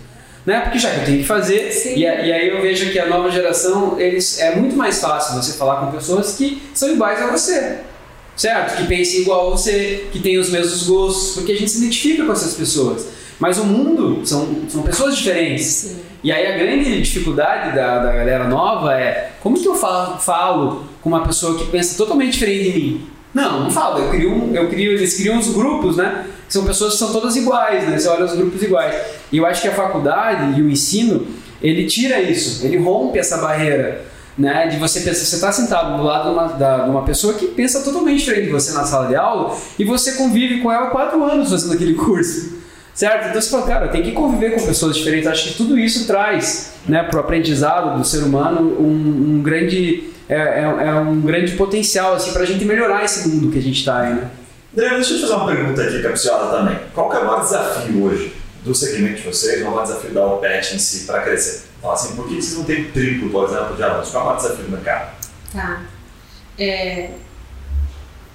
né? Porque já que eu tenho que fazer, e, a- e aí eu vejo que a nova geração, eles é muito mais fácil você falar com pessoas que são iguais a você. Certo? Que pensem igual a você, que têm os mesmos gostos, porque a gente se identifica com essas pessoas. Mas o mundo são, são pessoas diferentes. Sim. E aí a grande dificuldade da, da galera nova é como que eu falo, falo com uma pessoa que pensa totalmente diferente de mim? Não, não falo. Eu crio, eu crio, eles criam os grupos, né? Que são pessoas que são todas iguais, né? Você olha os grupos iguais. E eu acho que a faculdade e o ensino, ele tira isso, ele rompe essa barreira. Né, de você pensar, você está sentado do lado de uma, da- de uma pessoa que pensa totalmente diferente de você na sala de aula e você convive com ela há quatro anos fazendo aquele curso. Certo? Então você fala, cara, tem que conviver com pessoas diferentes. Acho que tudo isso traz né, para o aprendizado do ser humano um, um grande, é, é- é um grande potencial assim, para a gente melhorar esse mundo que a gente está aí. Né? André, deixa eu te fazer uma pergunta aqui capciosa também. Qual que é o maior desafio hoje do segmento de vocês, o maior desafio da OPET em si para crescer? Fala assim, por que vocês não têm triplo, por exemplo, de alunos? Qual é o desafio do mercado? Tá. É,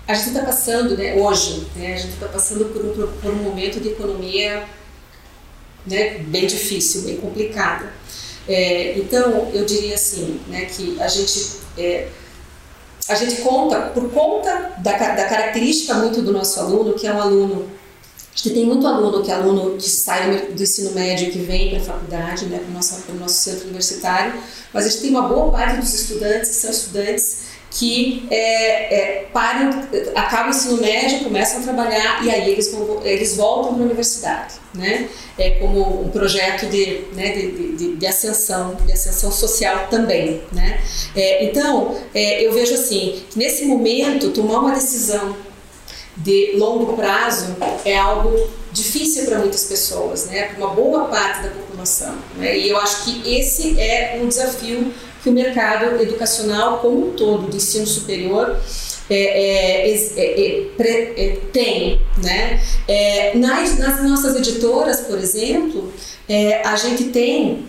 a gente está passando, né, hoje, né, a gente está passando por um, por um momento de economia né, bem difícil, bem complicada. É, então, eu diria assim, né, que a gente, é, a gente conta, por conta da, da característica muito do nosso aluno, que é um aluno a gente tem muito aluno que é aluno que sai do ensino médio que vem para a faculdade, né, para o nosso, nosso centro universitário, mas a gente tem uma boa parte dos estudantes que são estudantes que é, é, param, acabam o ensino médio, começam a trabalhar e aí eles, eles voltam para a universidade, né? É como um projeto de, né, de, de, de ascensão, de ascensão social também, né? É, então, é, eu vejo assim, que nesse momento, tomar uma decisão de longo prazo é algo difícil para muitas pessoas, né? Para uma boa parte da população, né? E eu acho que esse é um desafio que o mercado educacional como um todo, do ensino superior, é, é, é, é tem. Né? nas, nas nossas editoras, por exemplo, a gente tem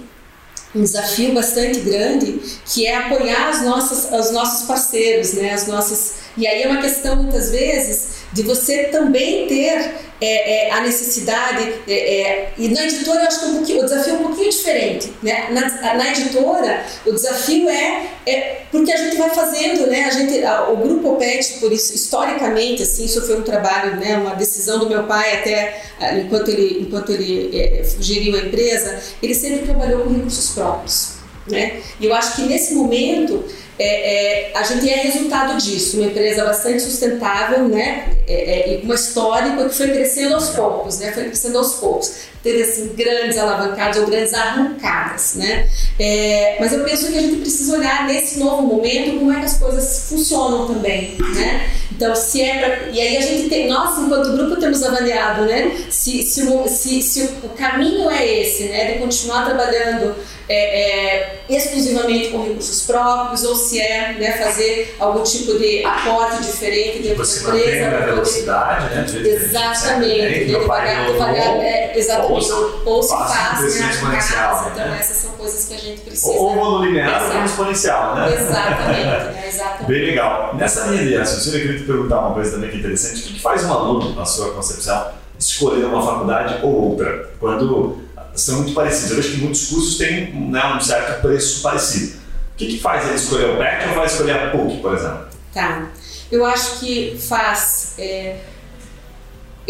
um desafio bastante grande que é apoiar as nossas, os nossos parceiros, né? as nossas e aí é uma questão muitas vezes de você também ter é, é, a necessidade, é, é, e na editora eu acho que um o desafio é um pouquinho diferente. Né? Na, na editora, o desafio é, é, porque a gente vai fazendo, né? a gente, a, o grupo OPET, por isso, historicamente, assim, isso foi um trabalho, né? uma decisão do meu pai até enquanto ele, enquanto ele é, geriu a empresa, ele sempre trabalhou com recursos próprios. Né? E eu acho que nesse momento é, é, a gente é resultado disso, uma empresa bastante sustentável, né, é, é, uma histórica que foi crescendo aos poucos, né, foi crescendo aos poucos, teve assim grandes alavancadas ou grandes arrancadas, né, é, mas eu penso que a gente precisa olhar nesse novo momento como é que as coisas funcionam também, né, então se é pra, e aí a gente tem, nós enquanto grupo temos avaliado, né, se, se, o, se, se o caminho é esse, né, de continuar trabalhando é, exclusivamente com recursos próprios ou se é né, fazer algum tipo de aporte diferente dentro Você da empresa. Mantém a velocidade, né? Exatamente. Devagar, devagar, é, exatamente. Ou, ou se faz né, casa. Então, essas são coisas que a gente precisa. Ou monulinear ou exponencial, né? Exatamente, né, exatamente. Bem legal. Nessa linha de raciocínio, eu queria te perguntar uma coisa também que é interessante. O que faz um aluno, na sua concepção, escolher uma faculdade ou outra? Quando são muito parecidos. Eu vejo que muitos cursos têm né, um certo preço parecido que, que faz ele escolher o PET ou vai escolher a PUC, por exemplo? Tá. Eu acho que faz. É,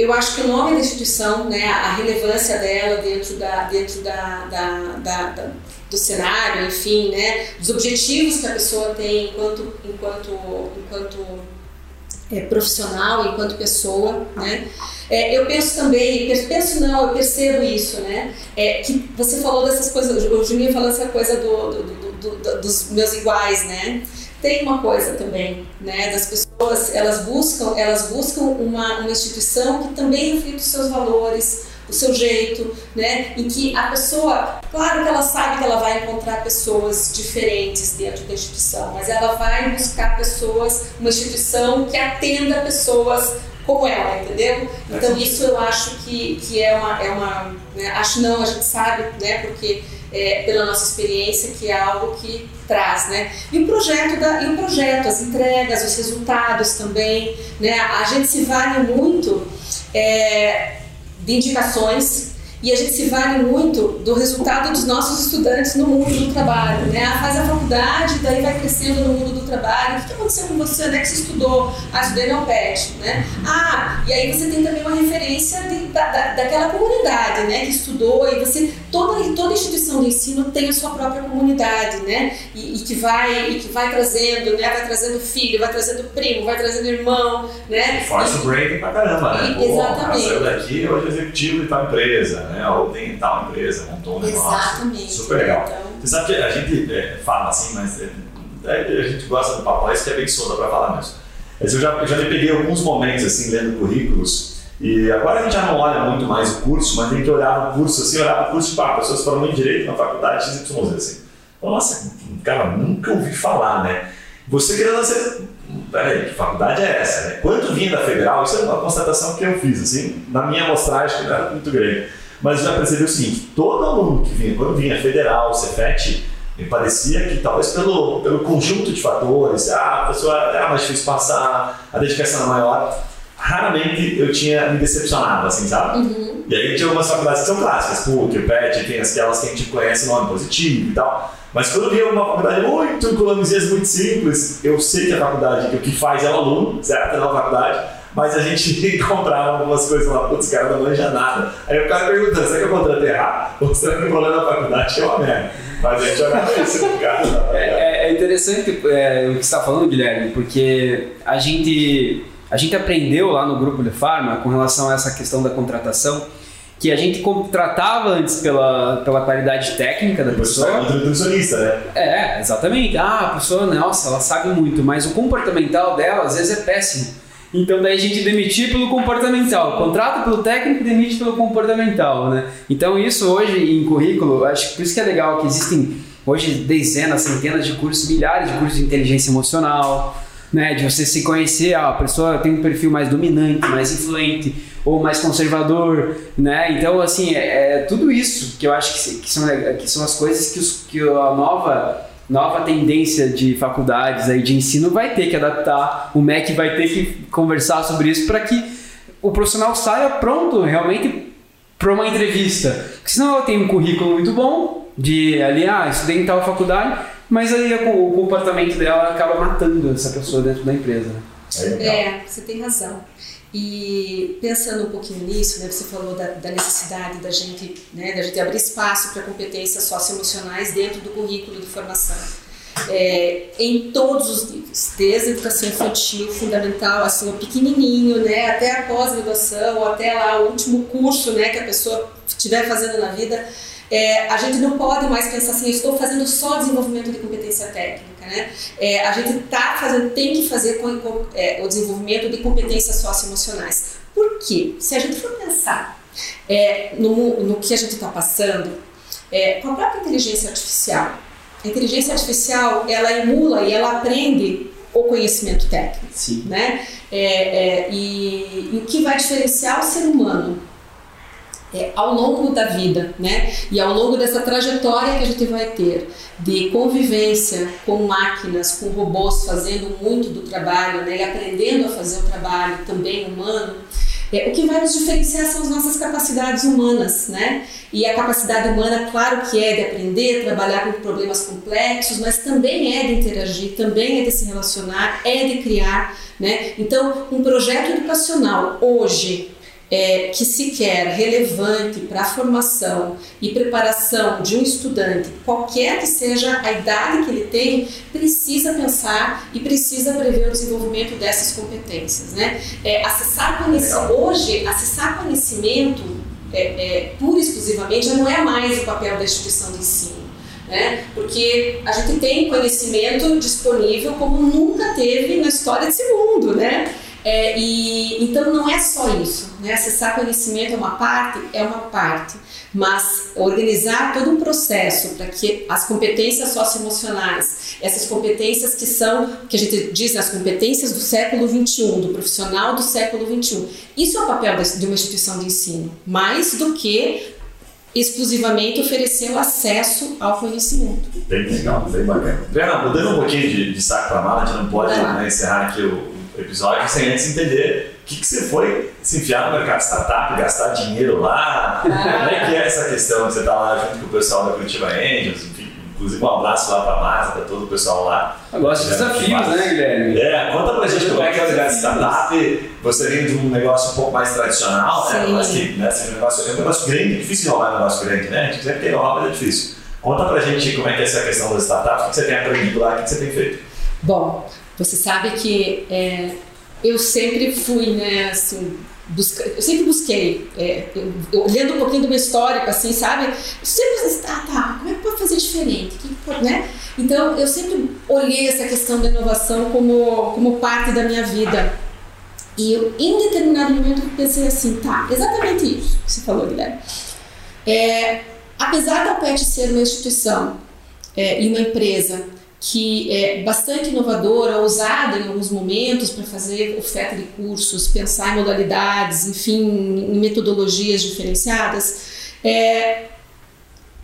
eu acho que o nome da instituição, né, a relevância dela dentro, da, dentro da, da, da, da do cenário, enfim, né, dos objetivos que a pessoa tem enquanto, enquanto, enquanto é, profissional, enquanto pessoa, né? É, eu penso também, penso não, eu percebo isso, né? É, que você falou dessas coisas, o Juninho falou essa coisa do, do, do do, do, dos meus iguais, né? Tem uma coisa também, né? Das pessoas, elas buscam, elas buscam uma, uma instituição que também reflita os seus valores, o seu jeito, né? Em que a pessoa, claro que ela sabe que ela vai encontrar pessoas diferentes dentro da instituição, mas ela vai buscar pessoas, uma instituição que atenda pessoas como ela, entendeu? Então isso eu acho que, que é uma, é uma né? acho não, a gente sabe, né? Porque é, pela nossa experiência, que é algo que traz, né? E o projeto, da, e o projeto as entregas, os resultados também, né? A gente se vale muito é, de indicações e a gente se vale muito do resultado dos nossos estudantes no mundo do trabalho, né? Ah, faz a faculdade, daí vai crescendo no mundo do trabalho. O que aconteceu com você? Onde é que você estudou? Ah, estudei PET, né? Ah, e aí você tem também uma referência de, da, da, daquela comunidade, né? Que estudou e você toda toda instituição de ensino tem a sua própria comunidade, né? E, e que vai e que vai trazendo, né? Vai trazendo filho, vai trazendo primo, vai trazendo irmão, né? Força o break pra caramba, né? E, exatamente. Saiu daqui hoje é executivo de tal empresa né? Ou tem tal empresa, montou um negócio. Exatamente. Super legal. Então... Você sabe que a gente é, fala assim, mas é, é, a gente gosta do papo, isso que é bem solta para falar mesmo. Mas eu já, eu já me peguei alguns momentos assim, lendo currículos, e agora a gente já não olha muito mais o curso, mas tem que olhar o curso assim, olhar o curso, pá, pessoas falando em direito na faculdade, XYZ assim. Nossa, cara, nunca ouvi falar, né? Você querendo ser peraí, que faculdade é essa? Né? Quanto vinha da federal? Isso é uma constatação que eu fiz, assim, na minha amostragem, que não era muito grande. Mas já percebi o seguinte: todo aluno que vinha, quando vinha federal, Cefet, me parecia que talvez pelo, pelo conjunto de fatores, ah, a pessoa era mais difícil passar, a dedicação era maior, raramente eu tinha me decepcionado, assim, sabe? Uhum. E aí tinha algumas faculdades que são clássicas, PUC, PET, tem aquelas que a gente conhece o nome positivo e tal. Mas quando via uma faculdade muito com muito simples, eu sei que a faculdade, que o que faz é o aluno, certo? É uma faculdade, mas a gente encontrava algumas coisas lá, putz, cara não manja nada. Aí o cara perguntando, será que eu contratei errado? Ou será que o problema da faculdade é uma merda? Mas a gente olhava isso no cara. É, é, é interessante é, o que você está falando, Guilherme, porque a gente, a gente aprendeu lá no grupo de Farma com relação a essa questão da contratação que a gente contratava antes pela, pela qualidade técnica da Você pessoa. um nutricionista, né? É, exatamente. Ah, a pessoa, nossa, ela sabe muito, mas o comportamental dela às vezes é péssimo. Então daí a gente demitir pelo comportamental, contrata pelo técnico, demite pelo comportamental, né? Então isso hoje em currículo, acho que por isso que é legal que existem hoje dezenas, centenas de cursos, milhares de cursos de inteligência emocional, né? De você se conhecer, ah, a pessoa tem um perfil mais dominante, mais influente ou mais conservador, né? Então assim é, é tudo isso que eu acho que, que são que são as coisas que, os, que a nova nova tendência de faculdades aí de ensino vai ter que adaptar, o MEC vai ter que conversar sobre isso para que o profissional saia pronto realmente para uma entrevista. Porque senão eu tenho um currículo muito bom de ali, ah, estudei em tal faculdade, mas aí o comportamento dela acaba matando essa pessoa dentro da empresa. É. É, você tem razão. E pensando um pouquinho nisso, né, você falou da, da necessidade da gente, né, da gente abrir espaço para competências socioemocionais dentro do currículo de formação. É, em todos os níveis, desde a educação infantil, fundamental, assim, o pequenininho, né, até a pós-graduação, até lá o último curso, né, que a pessoa estiver fazendo na vida, é, a gente não pode mais pensar assim, estou fazendo só desenvolvimento de competência técnica, né? É, a gente tá fazendo, tem que fazer com, com é, o desenvolvimento de competências socioemocionais. Por quê? Se a gente for pensar é, no, no que a gente está passando, é, com a própria inteligência artificial, a inteligência artificial ela emula e ela aprende o conhecimento técnico, Sim. né? É, é, e, e o que vai diferenciar o ser humano é, ao longo da vida, né? E ao longo dessa trajetória que a gente vai ter de convivência com máquinas, com robôs fazendo muito do trabalho, né? E aprendendo a fazer o trabalho também humano. É, o que vai nos diferenciar são as nossas capacidades humanas, né? E a capacidade humana, claro que é de aprender, trabalhar com problemas complexos, mas também é de interagir, também é de se relacionar, é de criar, né? Então, um projeto educacional hoje é, que se quer relevante para a formação e preparação de um estudante, qualquer que seja a idade que ele tem, precisa pensar e precisa prever o desenvolvimento dessas competências. Né? É, acessar conhecimento, hoje, acessar conhecimento é, é, pura e exclusivamente já não é mais o papel da instituição de ensino. Né? Porque a gente tem conhecimento disponível como nunca teve na história desse mundo, né? É, e então não é só isso, né? Acessar conhecimento é uma parte, é uma parte, mas organizar todo um processo para que as competências socioemocionais, essas competências que são, que a gente diz as competências do século 21, do profissional do século 21, isso é o papel de uma instituição de ensino, mais do que exclusivamente oferecer o acesso ao conhecimento. Bem legal, bem bacana. Adriana, mudando um pouquinho de, de saco para mala, a gente não pode né, encerrar aqui o episódio sem antes entender o que, que você foi se enfiar no mercado de startup, gastar dinheiro lá. Como é que é essa questão? Você está lá junto com o pessoal da Curitiba Angels, enfim, inclusive um abraço lá para a Márcia, para todo o pessoal lá. Eu gosto de desafios, né, Guilherme? É, conta pra gente como é que é o negócio de startup. Você vem de um negócio um pouco mais tradicional, né? Sim. Mas que né, seja um negócio, é um negócio grande, difícil inovar um negócio grande, né? A gente sempre tem inovar, mas é difícil. Conta pra gente como é que é essa questão das startups, o que você tem aprendido lá, o que você tem feito. Bom, você sabe que é, eu sempre fui, né, assim, busca, eu sempre busquei, é, eu- olhando um pouquinho do meu histórico, assim, sabe? Eu sempre assim, tá, tá, como é que pode fazer diferente? Que pode, né? Então, eu sempre olhei essa questão da inovação como, como parte da minha vida. E eu, em determinado momento, pensei assim, tá, exatamente isso que você falou, Guilherme. É, apesar da PET ser uma instituição é, e uma empresa que é bastante inovadora, ousada em alguns momentos para fazer oferta de cursos, pensar em modalidades, enfim, em metodologias diferenciadas, É,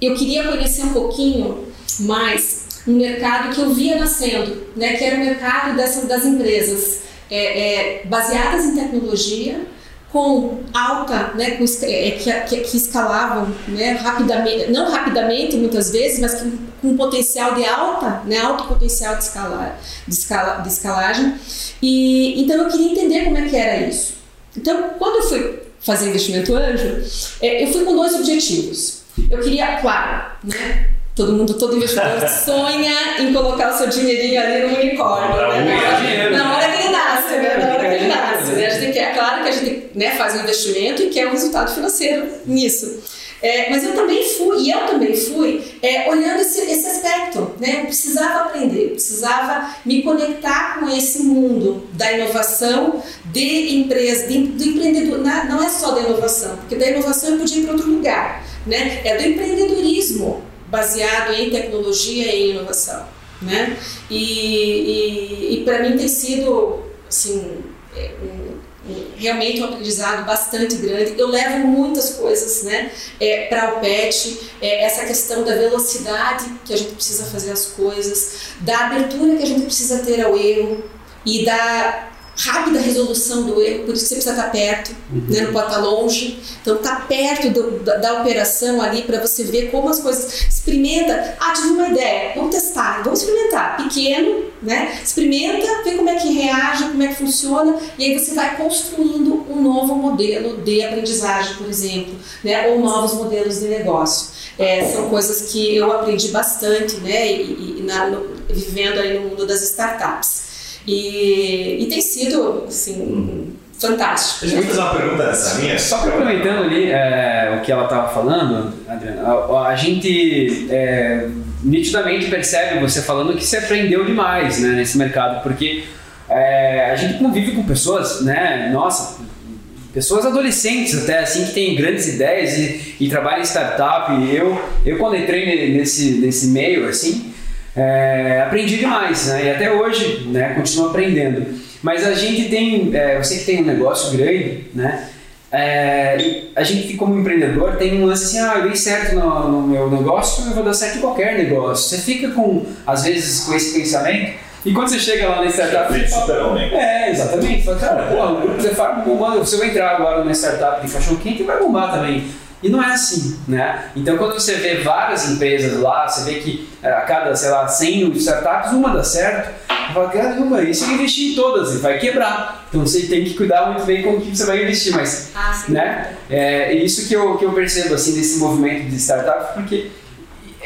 eu queria conhecer um pouquinho mais um mercado que eu via nascendo, né, que era o mercado das empresas é, é, baseadas em tecnologia, com alta, né, com, é, que, que, que, escalavam né, rapidamente, não rapidamente muitas vezes, mas com, com potencial de alta, né, alto potencial de, escalar, de, escala, de escalagem. E, então eu queria entender como é que era isso. Então, quando eu fui fazer investimento anjo, é, eu fui com dois objetivos. Eu queria, claro, né, Todo mundo, todo investidor sonha em colocar o seu dinheirinho ali no unicórnio, né? Na hora que ele nasce, né? Na hora que ele nasce, né? A gente tem é claro que a gente né, faz um investimento e quer um resultado financeiro nisso. É, mas eu também fui, e eu também fui, é, olhando esse, esse aspecto. Né? Eu precisava aprender, precisava me conectar com esse mundo da inovação, de empresa, de, do empreendedor. Não é só da inovação, porque da inovação eu podia ir para outro lugar. Né? É do empreendedorismo baseado em tecnologia e inovação, né? E, e, e para mim tem sido assim é, um, realmente um aprendizado bastante grande. Eu levo muitas coisas, né, é, para o PET. É, essa questão da velocidade que a gente precisa fazer as coisas, da abertura que a gente precisa ter ao erro e da rápida resolução do erro, por isso você precisa estar perto, uhum. né? não pode estar longe. Então, estar tá perto do, da, da, operação ali para você ver como as coisas. Experimenta. Ah, tive uma ideia, vamos testar, vamos experimentar. Pequeno, né? Experimenta, vê como é que reage, como é que funciona, e aí você vai construindo um novo modelo de aprendizagem, por exemplo, né? ou novos modelos de negócio. É, são coisas que eu aprendi bastante, né? E, e na, no, vivendo aí no mundo das startups. E, e tem sido, assim, fantástico. Deixa eu fazer uma pergunta nessa linha. Só complementando ali é, o que ela estava falando, Adriana, a, a gente é, nitidamente percebe você falando que você aprendeu demais né, nesse mercado, porque é, a gente convive com pessoas, né, nossa, pessoas adolescentes até assim que têm grandes ideias e, e trabalham em startup. E eu, eu quando entrei nesse, nesse meio assim, é, aprendi demais, né? E até hoje, né? Continuo aprendendo. Mas a gente tem, é, você que tem um negócio grande, né? É, a gente como empreendedor tem um lance assim, ah, eu dei certo no, no, meu negócio, eu vou dar certo em qualquer negócio. Você fica com, às vezes, com esse pensamento, e quando você chega lá na startup... Você fala, é, exatamente. Fala, cara, pô, o grupo de farm bombando, você vai entrar agora numa startup de cachorro quente vai bombar também. E não é assim, né? Então, quando você vê várias empresas lá, você vê que é, a cada, sei lá, 100 startups, uma dá certo, você fala, caramba, isso é investir em todas e vai quebrar. Então, você tem que cuidar muito bem com o que você vai investir, mas, ah, né? É isso que eu, que eu percebo, assim, desse movimento de startups, porque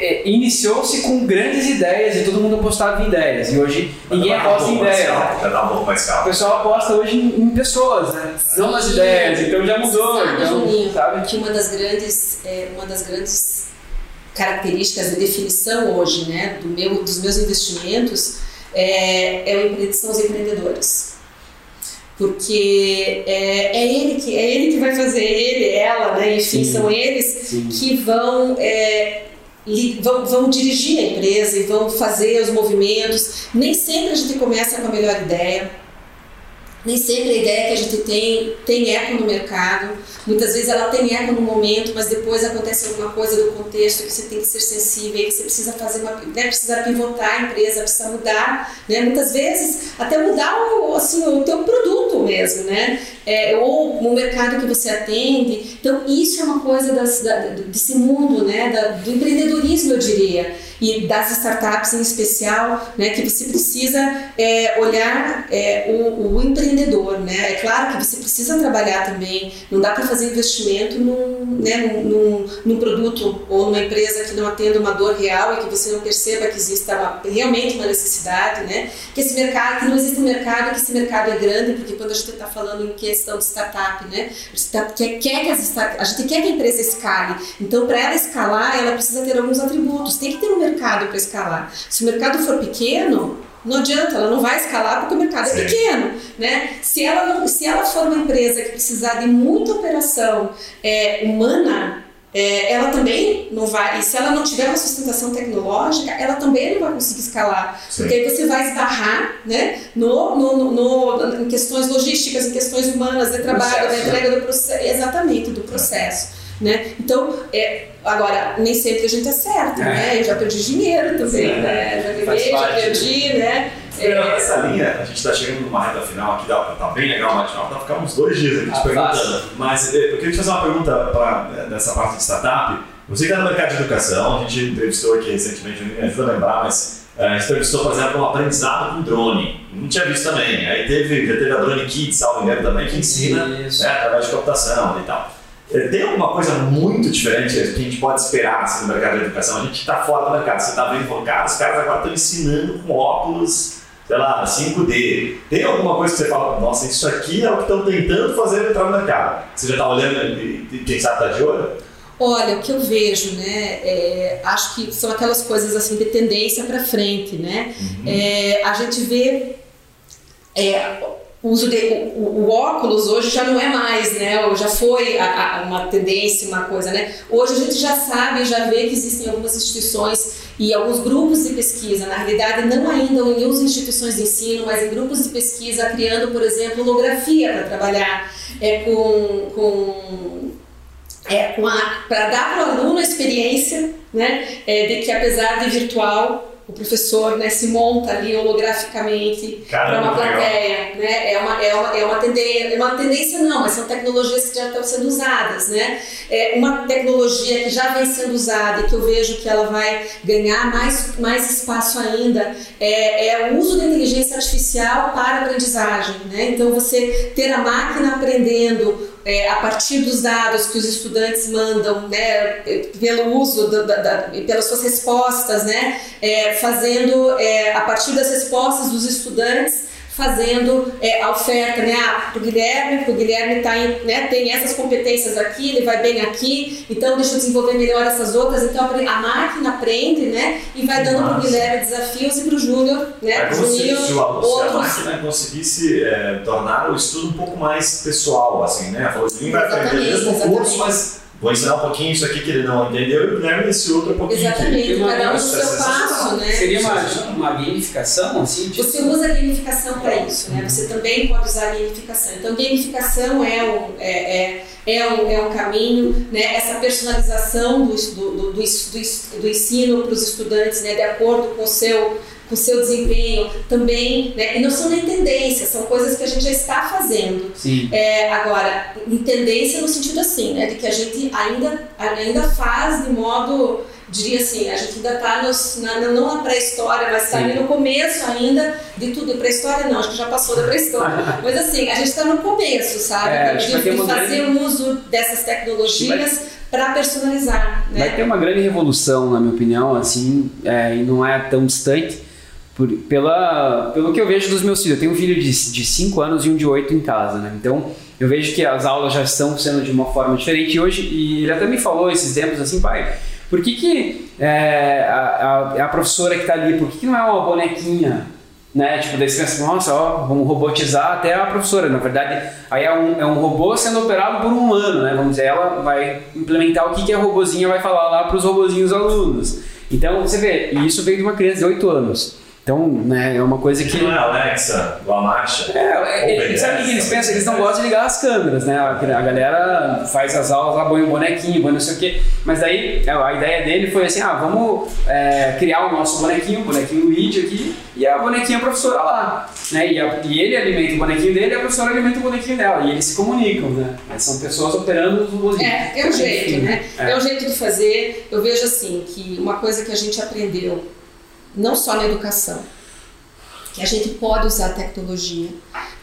é, iniciou-se com grandes ideias e todo mundo apostava em ideias. E hoje ninguém aposta em ideias. O pessoal aposta hoje em, em pessoas, né? Não nas ideias, então já mudou. Sabe, então, Juninho, sabe? que uma das grandes, é, uma das grandes características de definição hoje, né, do meu, dos meus investimentos é, é o, são os empreendedores porque é, é, ele que é ele que vai fazer ele, ela, né? Enfim, Sim. são eles Sim. que vão é, vão, vão dirigir a empresa e vão fazer os movimentos. Nem sempre a gente começa com a melhor ideia. Nem sempre a ideia que a gente tem tem eco no mercado. Muitas vezes ela tem eco no momento, mas depois acontece alguma coisa do contexto que você tem que ser sensível, que você precisa fazer uma, né, precisa pivotar a empresa, precisa mudar, né? Muitas vezes até mudar o, assim, o teu produto mesmo, né? É, ou o mercado que você atende. Então isso é uma coisa das, da, desse mundo, né? Da, do empreendedorismo, eu diria e das startups em especial, né, que você precisa é, olhar é, o, o, empreendedor, né? É claro que você precisa trabalhar também, não dá para fazer investimento num, né, num, num, produto ou numa empresa que não atenda uma dor real e que você não perceba que exista uma, realmente uma necessidade, né? Que esse mercado, que não existe um mercado, que esse mercado é grande, porque quando a gente está falando em questão de startup, né? A gente, tá, quer, quer que as, a gente quer que a empresa escale, então para ela escalar, ela precisa ter alguns atributos, tem que ter um mercado para escalar. Se o mercado for pequeno, não adianta, ela não vai escalar porque o mercado é Sim. é pequeno, né? Se ela, não, se ela for uma empresa que precisar de muita operação é, humana, é, ela também não vai, e se ela não tiver uma sustentação tecnológica, ela também não vai conseguir escalar, Sim. porque aí você vai esbarrar né, no, no, no, no, em questões logísticas, em questões humanas, de trabalho, da entrega do processo, exatamente, do processo. Né? Então, é, agora, nem sempre a gente acerta, né? Eu já perdi dinheiro também, Sim, né? Já ganhei, já perdi, né? É, essa linha, a gente está chegando numa reta final aqui, tá, tá bem legal o dá pra ficar uns dois dias aqui te ah, perguntando. Mas eu queria te fazer uma pergunta pra, nessa parte de startup. Você que está no mercado de educação, a gente entrevistou aqui recentemente, me ajuda a lembrar, mas é, a gente entrevistou, por exemplo, um aprendizado com drone. Não tinha visto também. Aí teve, já teve a Drone Kids, salvo engano, também, que ensina né, através de computação e tal. É, tem alguma coisa muito diferente que a gente pode esperar assim, no mercado de educação? A gente está fora do mercado. Você está vendo, cara, os caras agora estão ensinando com óculos, sei lá, 5D. Tem alguma coisa que você fala, nossa, isso aqui é o que estão tentando fazer entrar no mercado? Você já está olhando e quem sabe está de olho? Olha, o que eu vejo, né, é, acho que são aquelas coisas assim de tendência para frente, né? Uhum. É, a gente vê é, o uso de o, o, óculos hoje já não é mais, né? Já foi a, a, uma tendência, uma coisa, né? Hoje a gente já sabe, já vê que existem algumas instituições e alguns grupos de pesquisa, na realidade não ainda em uso instituições de ensino, mas em grupos de pesquisa criando, por exemplo, holografia para trabalhar é, com, com é, para dar para o aluno a experiência né, é, de que apesar de virtual, o professor né, se monta ali holograficamente para uma plateia. Né? É, uma, é, uma, é, uma tendência, é uma tendência não, mas são tecnologias que já estão sendo usadas. Né? É uma tecnologia que já vem sendo usada e que eu vejo que ela vai ganhar mais, mais espaço ainda é, é o uso da inteligência artificial para aprendizagem. Né? Então você ter a máquina aprendendo é, a partir dos dados que os estudantes mandam, né, pelo uso da, da, da, pelas suas respostas, né, é, fazendo é, a partir das respostas dos estudantes fazendo é, a oferta né, ah, para o Guilherme, o Guilherme tá em, né, tem essas competências aqui, ele vai bem aqui, então deixa eu desenvolver melhor essas outras. Então a máquina aprende né, e vai dando para o Guilherme desafios e para o Júnior. Né, é como se, se, outros... a máquina conseguisse é, tornar o estudo um pouco mais pessoal, assim, né? Falou, vai aprender o mesmo curso, mas Vou ensinar um pouquinho isso aqui que ele não entendeu e o Guilherme esse outro um pouquinho. Exatamente, cada um no seu passo, né? Seria uma, uma gamificação, assim? Tipo... Você usa a gamificação para isso, né? Você também pode usar a gamificação. Então, gamificação é um, é, é, é um, é um caminho, né? Essa personalização do, do, do, do, do ensino para os estudantes, né? De acordo com o seu o seu desempenho também, né? E não são nem tendências, são coisas que a gente já está fazendo. Sim. É, agora, em tendência no sentido assim, né? De que a gente ainda, ainda faz de modo, diria assim, a gente ainda está na, não na pré-história, mas está no começo ainda de tudo. Pré-história não, acho que já passou da pré-história. mas assim, a gente está no começo, sabe? É, de, de fazer grande... uso dessas tecnologias para personalizar. Né? Vai ter uma grande revolução, na minha opinião, assim, é, e não é tão distante por, pela, pelo que eu vejo dos meus filhos. Eu tenho um filho de 5 anos e um de 8 em casa, né? Então eu vejo que as aulas já estão sendo de uma forma diferente e hoje, e ele até me falou esses tempos assim, pai, por que, que é, a, a, a, professora que está ali, por que, que não é uma bonequinha? Né? Tipo, daí você pensa, nossa, ó, vamos robotizar até a professora. Na verdade, aí é um, é um robô sendo operado por um humano, né? Vamos dizer, ela vai implementar o que, que a robozinha vai falar lá para os robozinhos alunos. Então, você vê, e isso veio de uma criança de 8 anos. Então, né, é uma coisa que. Não é Alexa, a marcha. É, é sabe o que eles pensam? Eles não gostam de ligar as câmeras, né? A, a galera faz as aulas lá, põe um bonequinho, põe não sei o quê. Mas daí é, a ideia dele foi assim: ah, vamos é, criar o nosso bonequinho, o bonequinho Luigi aqui, e a bonequinha professora lá. Né? E, a, e ele alimenta o bonequinho dele e a professora alimenta o bonequinho dela. E eles se comunicam, né? Mas são pessoas operando os robôs. É, é um jeito, Enfim, né? É. é um jeito de fazer. Eu vejo assim que uma coisa que a gente aprendeu não só na educação, que a gente pode usar a tecnologia.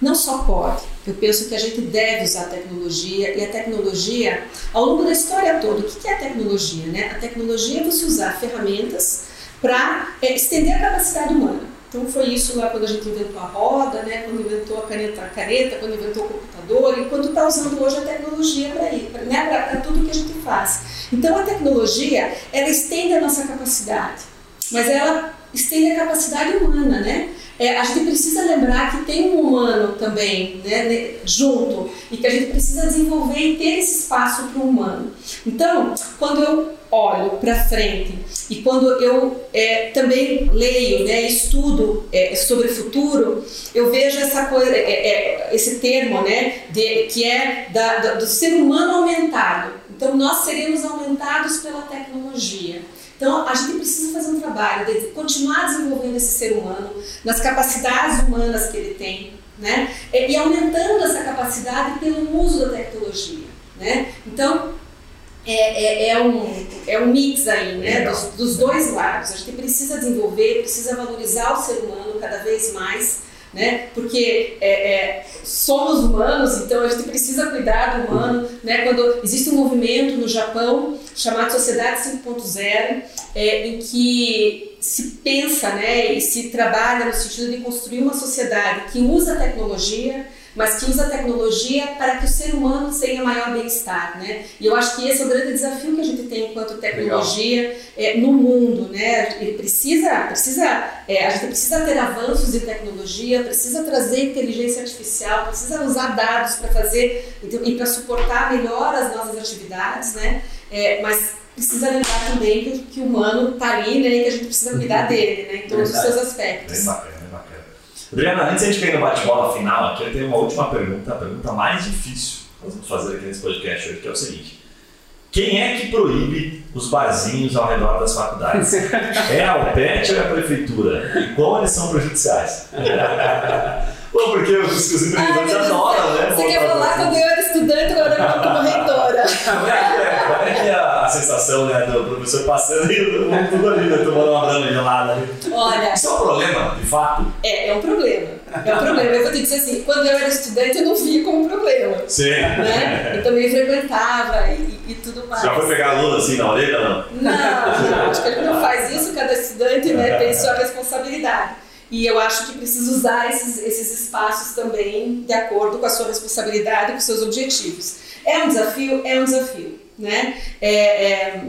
Não só pode, eu penso que a gente deve usar a tecnologia e a tecnologia, ao longo da história toda, o que é a tecnologia? Né? A tecnologia é você usar ferramentas para é, estender a capacidade humana. Então foi isso lá quando a gente inventou a roda, né? quando inventou a caneta, a caneta quando inventou o computador e quando está usando hoje a tecnologia para né? tudo que a gente faz. Então a tecnologia, ela estende a nossa capacidade mas ela estende a capacidade humana, né? É, a gente precisa lembrar que tem um humano também né, junto e que a gente precisa desenvolver e ter esse espaço para o humano. Então, quando eu olho para frente e quando eu é, também leio, né, estudo é, sobre o futuro, eu vejo essa coisa, é, é, esse termo, né, de, que é da, do ser humano aumentado. Então, nós seremos aumentados pela tecnologia. Então, a gente precisa fazer um trabalho de continuar desenvolvendo esse ser humano nas capacidades humanas que ele tem, né? E aumentando essa capacidade pelo uso da tecnologia, né? Então, é, é, é, um, é um mix aí, né? Dos, dos dois lados. A gente precisa desenvolver, precisa valorizar o ser humano cada vez mais né? Porque é, é, somos humanos, então a gente precisa cuidar do humano, né? Quando existe um movimento no Japão chamado Sociedade 5.0, é, em que se pensa, né, e se trabalha no sentido de construir uma sociedade que usa a tecnologia mas que usa a tecnologia para que o ser humano tenha maior bem-estar, né? E eu acho que esse é o grande desafio que a gente tem enquanto tecnologia é, no mundo, né? Ele precisa, precisa, é, a gente precisa ter avanços em tecnologia, precisa trazer inteligência artificial, precisa usar dados para fazer e para suportar melhor as nossas atividades, né? É, mas precisa lembrar também que, que o humano está ali, né? E que a gente precisa cuidar dele, né? Em todos Verdade. os seus aspectos. Bacana. Adriana, antes de a gente cair no bate-bola final aqui, eu tenho uma última pergunta, a pergunta mais difícil que nós vamos fazer aqui nesse podcast hoje, que é o seguinte. Quem é que proíbe os barzinhos ao redor das faculdades? É a UPET ou é a prefeitura? E como eles são prejudiciais? Pô, porque os, os empreendedores adoram, né? Você quer falar quando eu era estudante, agora eu como reitora. Como é que é, como é, que é a sensação né, do professor passando e tudo ali, né, tomando uma brama gelada ali? Olha... Isso é um problema, de fato? É, é um problema. É um problema. Eu vou te dizer assim, quando eu era estudante eu não via como problema. Sim. Né? Eu também frequentava e, e tudo mais. Já foi pegar aluno assim na orelha, não? Não, não. Acho que ele não faz isso, cada estudante né, tem sua responsabilidade. E eu acho que precisa usar esses, esses espaços também de acordo com a sua responsabilidade, com os seus objetivos. É um desafio? É um desafio. Né? É, é,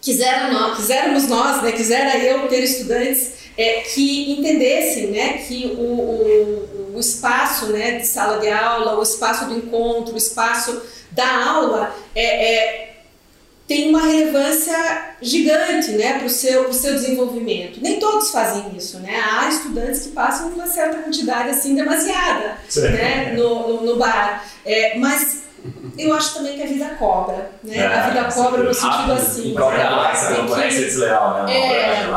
quiseram nós, quiséramos nós, né, quisera eu ter estudantes é, que entendessem né, que o, o, o espaço né, de sala de aula, o espaço do encontro, o espaço da aula é, é tem uma relevância gigante né, para o seu, seu desenvolvimento. Nem todos fazem isso, né? Há estudantes que passam uma certa quantidade assim demasiada né, no, no, no bar. É, mas eu acho também que a vida cobra, né? É, a vida cobra no sentido assim. Cobra essa concorrência desleal, né? É,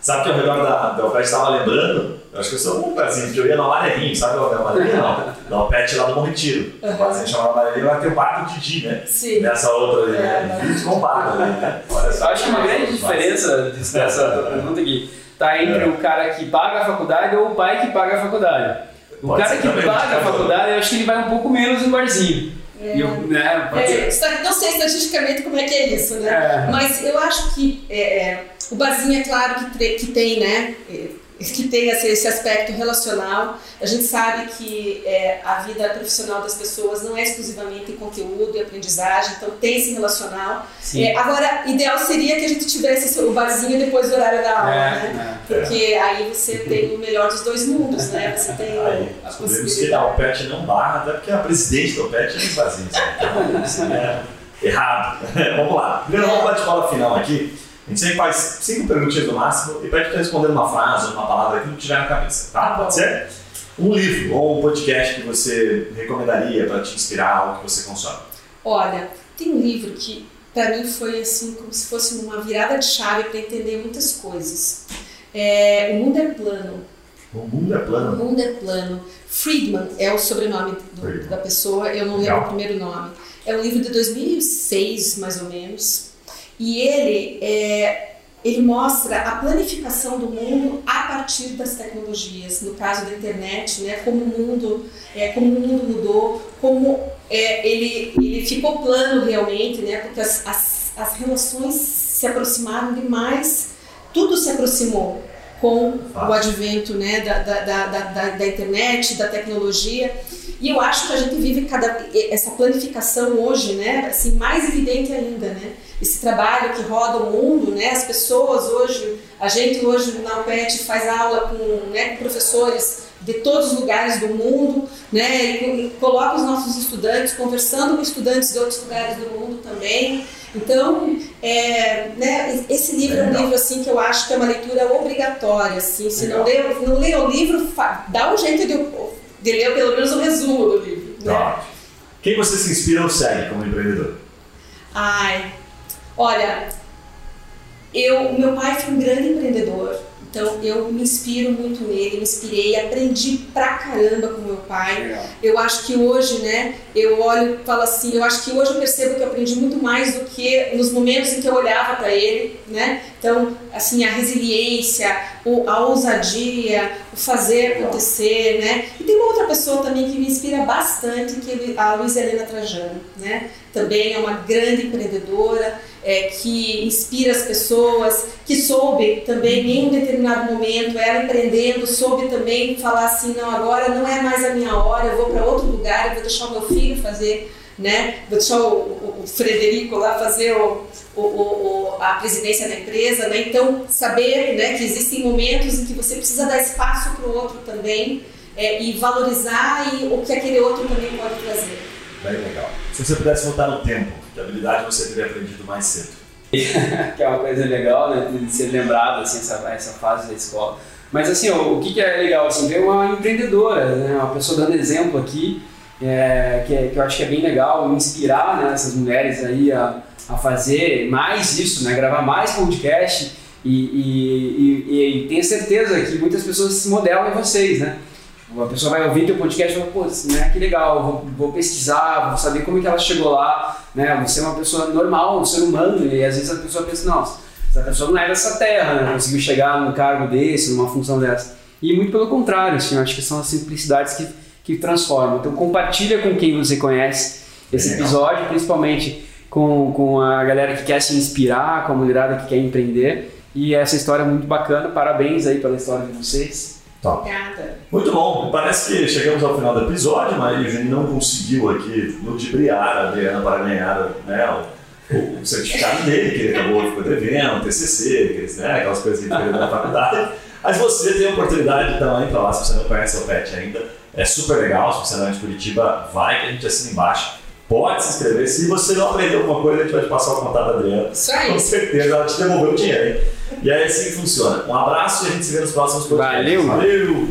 Sabe que ao redor da, UPET estava lembrando? Eu acho que eu sou um pezinho, porque eu ia no Amarelinho, sabe o Amarelinho? Não, na UPET lá do Bom Retiro. Uhum. O barzinho chamado Amarelinho, vai ter o do Didi, né? Sim. Nessa outra ali, né? E compara, né? Eu acho que uma grande diferença dessa pergunta aqui tá entre é. o cara que paga a faculdade ou o pai que paga a faculdade. O Pode cara que paga a faculdade, eu acho que ele vai um pouco menos no barzinho. É. Eu, né, é, não sei estatisticamente como é que é isso, né? É. Mas eu acho que é, é o barzinho é claro que, que tem, né? Que tem esse aspecto relacional. A gente sabe que é, a vida profissional das pessoas não é exclusivamente conteúdo e aprendizagem, então tem esse relacional. É, agora, ideal seria que a gente tivesse o barzinho depois do horário da aula, é, né? É. Porque aí você tem o melhor dos dois mundos, né? Você tem aí, a possibilidade. que a OPET não barra, até porque a presidente da OPET é barzinho. Então, é errado. vamos lá. Primeiro, vamos para a escola final aqui. A gente sempre faz cinco perguntinhas no máximo e pede para responder uma frase, uma palavra que não tiver na cabeça, tá? Pode ser? Um livro ou um podcast que você recomendaria para te inspirar ou que você consome? Olha, tem um livro que para mim foi assim como se fosse uma virada de chave para entender muitas coisas. É, o mundo é plano. O mundo é plano. O mundo é plano. Friedman é o sobrenome do, da pessoa, eu não lembro o primeiro nome. É um livro de 2006, mais ou menos. E ele, é, ele mostra a planificação do mundo a partir das tecnologias. No caso da internet, né, como o mundo, é, como o mundo mudou, como é, ele, ele ficou plano realmente, né, porque as, as, as relações se aproximaram demais, tudo se aproximou com o advento né, da, da, da, da, internet, da tecnologia. E eu acho que a gente vive cada, essa planificação hoje, né, assim, mais evidente ainda, né? Esse trabalho que roda o mundo, né? As pessoas hoje, a gente hoje na UPET faz aula com, né, com professores de todos os lugares do mundo, né? E, coloca os nossos estudantes conversando com estudantes de outros lugares do mundo também. Então, é, né, esse livro é um livro assim que eu acho que é uma leitura obrigatória. Assim, se não lê, não lê o livro, dá um jeito de, de ler pelo menos o resumo do livro. Né? Quem você se inspira ou segue como empreendedor? Ai, olha, eu, meu pai foi um grande empreendedor. Então eu me inspiro muito nele, me inspirei, aprendi pra caramba com meu pai. Legal. Eu acho que hoje, né, eu olho e falo assim, eu acho que hoje eu percebo que eu aprendi muito mais do que nos momentos em que eu olhava para ele, né? Então, assim, a resiliência, a ousadia, o fazer acontecer, né? E tem uma outra pessoa também que me inspira bastante, que é a Luiz Helena Trajano, né? Também é uma grande empreendedora, é, que inspira as pessoas, que soube também em um determinado momento, ela empreendendo, soube também falar assim, não, agora não é mais a minha hora, eu vou para outro lugar, eu vou deixar o meu filho fazer, né? Vou deixar o, o, o Frederico lá fazer o, o, a presidência da empresa, né? Então saber, né, que existem momentos em que você precisa dar espaço para o outro também é, e valorizar e, o que aquele outro também pode trazer. Bem legal. Se você pudesse voltar no tempo, que habilidade você teria aprendido mais cedo? que é uma coisa legal, né, de ser lembrado, assim, essa, essa fase da escola. Mas, assim, ó, o que, que é legal, assim, ver uma empreendedora, né, uma pessoa dando exemplo aqui, é, que, é, que eu acho que é bem legal, inspirar né, essas mulheres aí a, a fazer mais isso, né, gravar mais podcast e, e, e, e tenho certeza que muitas pessoas se modelam em vocês, né? A pessoa vai ouvir teu podcast e fala, pô, né, que legal, vou, vou, pesquisar, vou saber como é que ela chegou lá, né? Você é uma pessoa normal, um ser humano, e às vezes a pessoa pensa, nossa, essa pessoa não é dessa terra, né? Conseguiu chegar num cargo desse, numa função dessa. E muito pelo contrário, assim, eu acho que são as simplicidades que, que transformam. Então compartilha com quem você conhece esse episódio, principalmente com, com a galera que quer se inspirar, com a mulherada que quer empreender. E essa história é muito bacana, parabéns aí pela história de vocês. Top. Obrigada. Muito bom. Parece que chegamos ao final do episódio, mas a gente não conseguiu aqui ludibriar a Adriana para ganhar né, o, o certificado dele, que ele acabou ficou devendo, TCC, aqueles, né, aquelas coisas que ele fez na faculdade. Mas você tem a oportunidade também para lá, se você não conhece o PET ainda. É super legal, se você não é de Curitiba, vai que a gente assina embaixo. Pode se inscrever. Se você não aprendeu alguma coisa, a gente vai te passar o contato da Adriana. Isso aí. Com certeza ela te devolveu o dinheiro, hein? E é assim que funciona. Um abraço e a gente se vê nos próximos podcasts. Valeu. Valeu.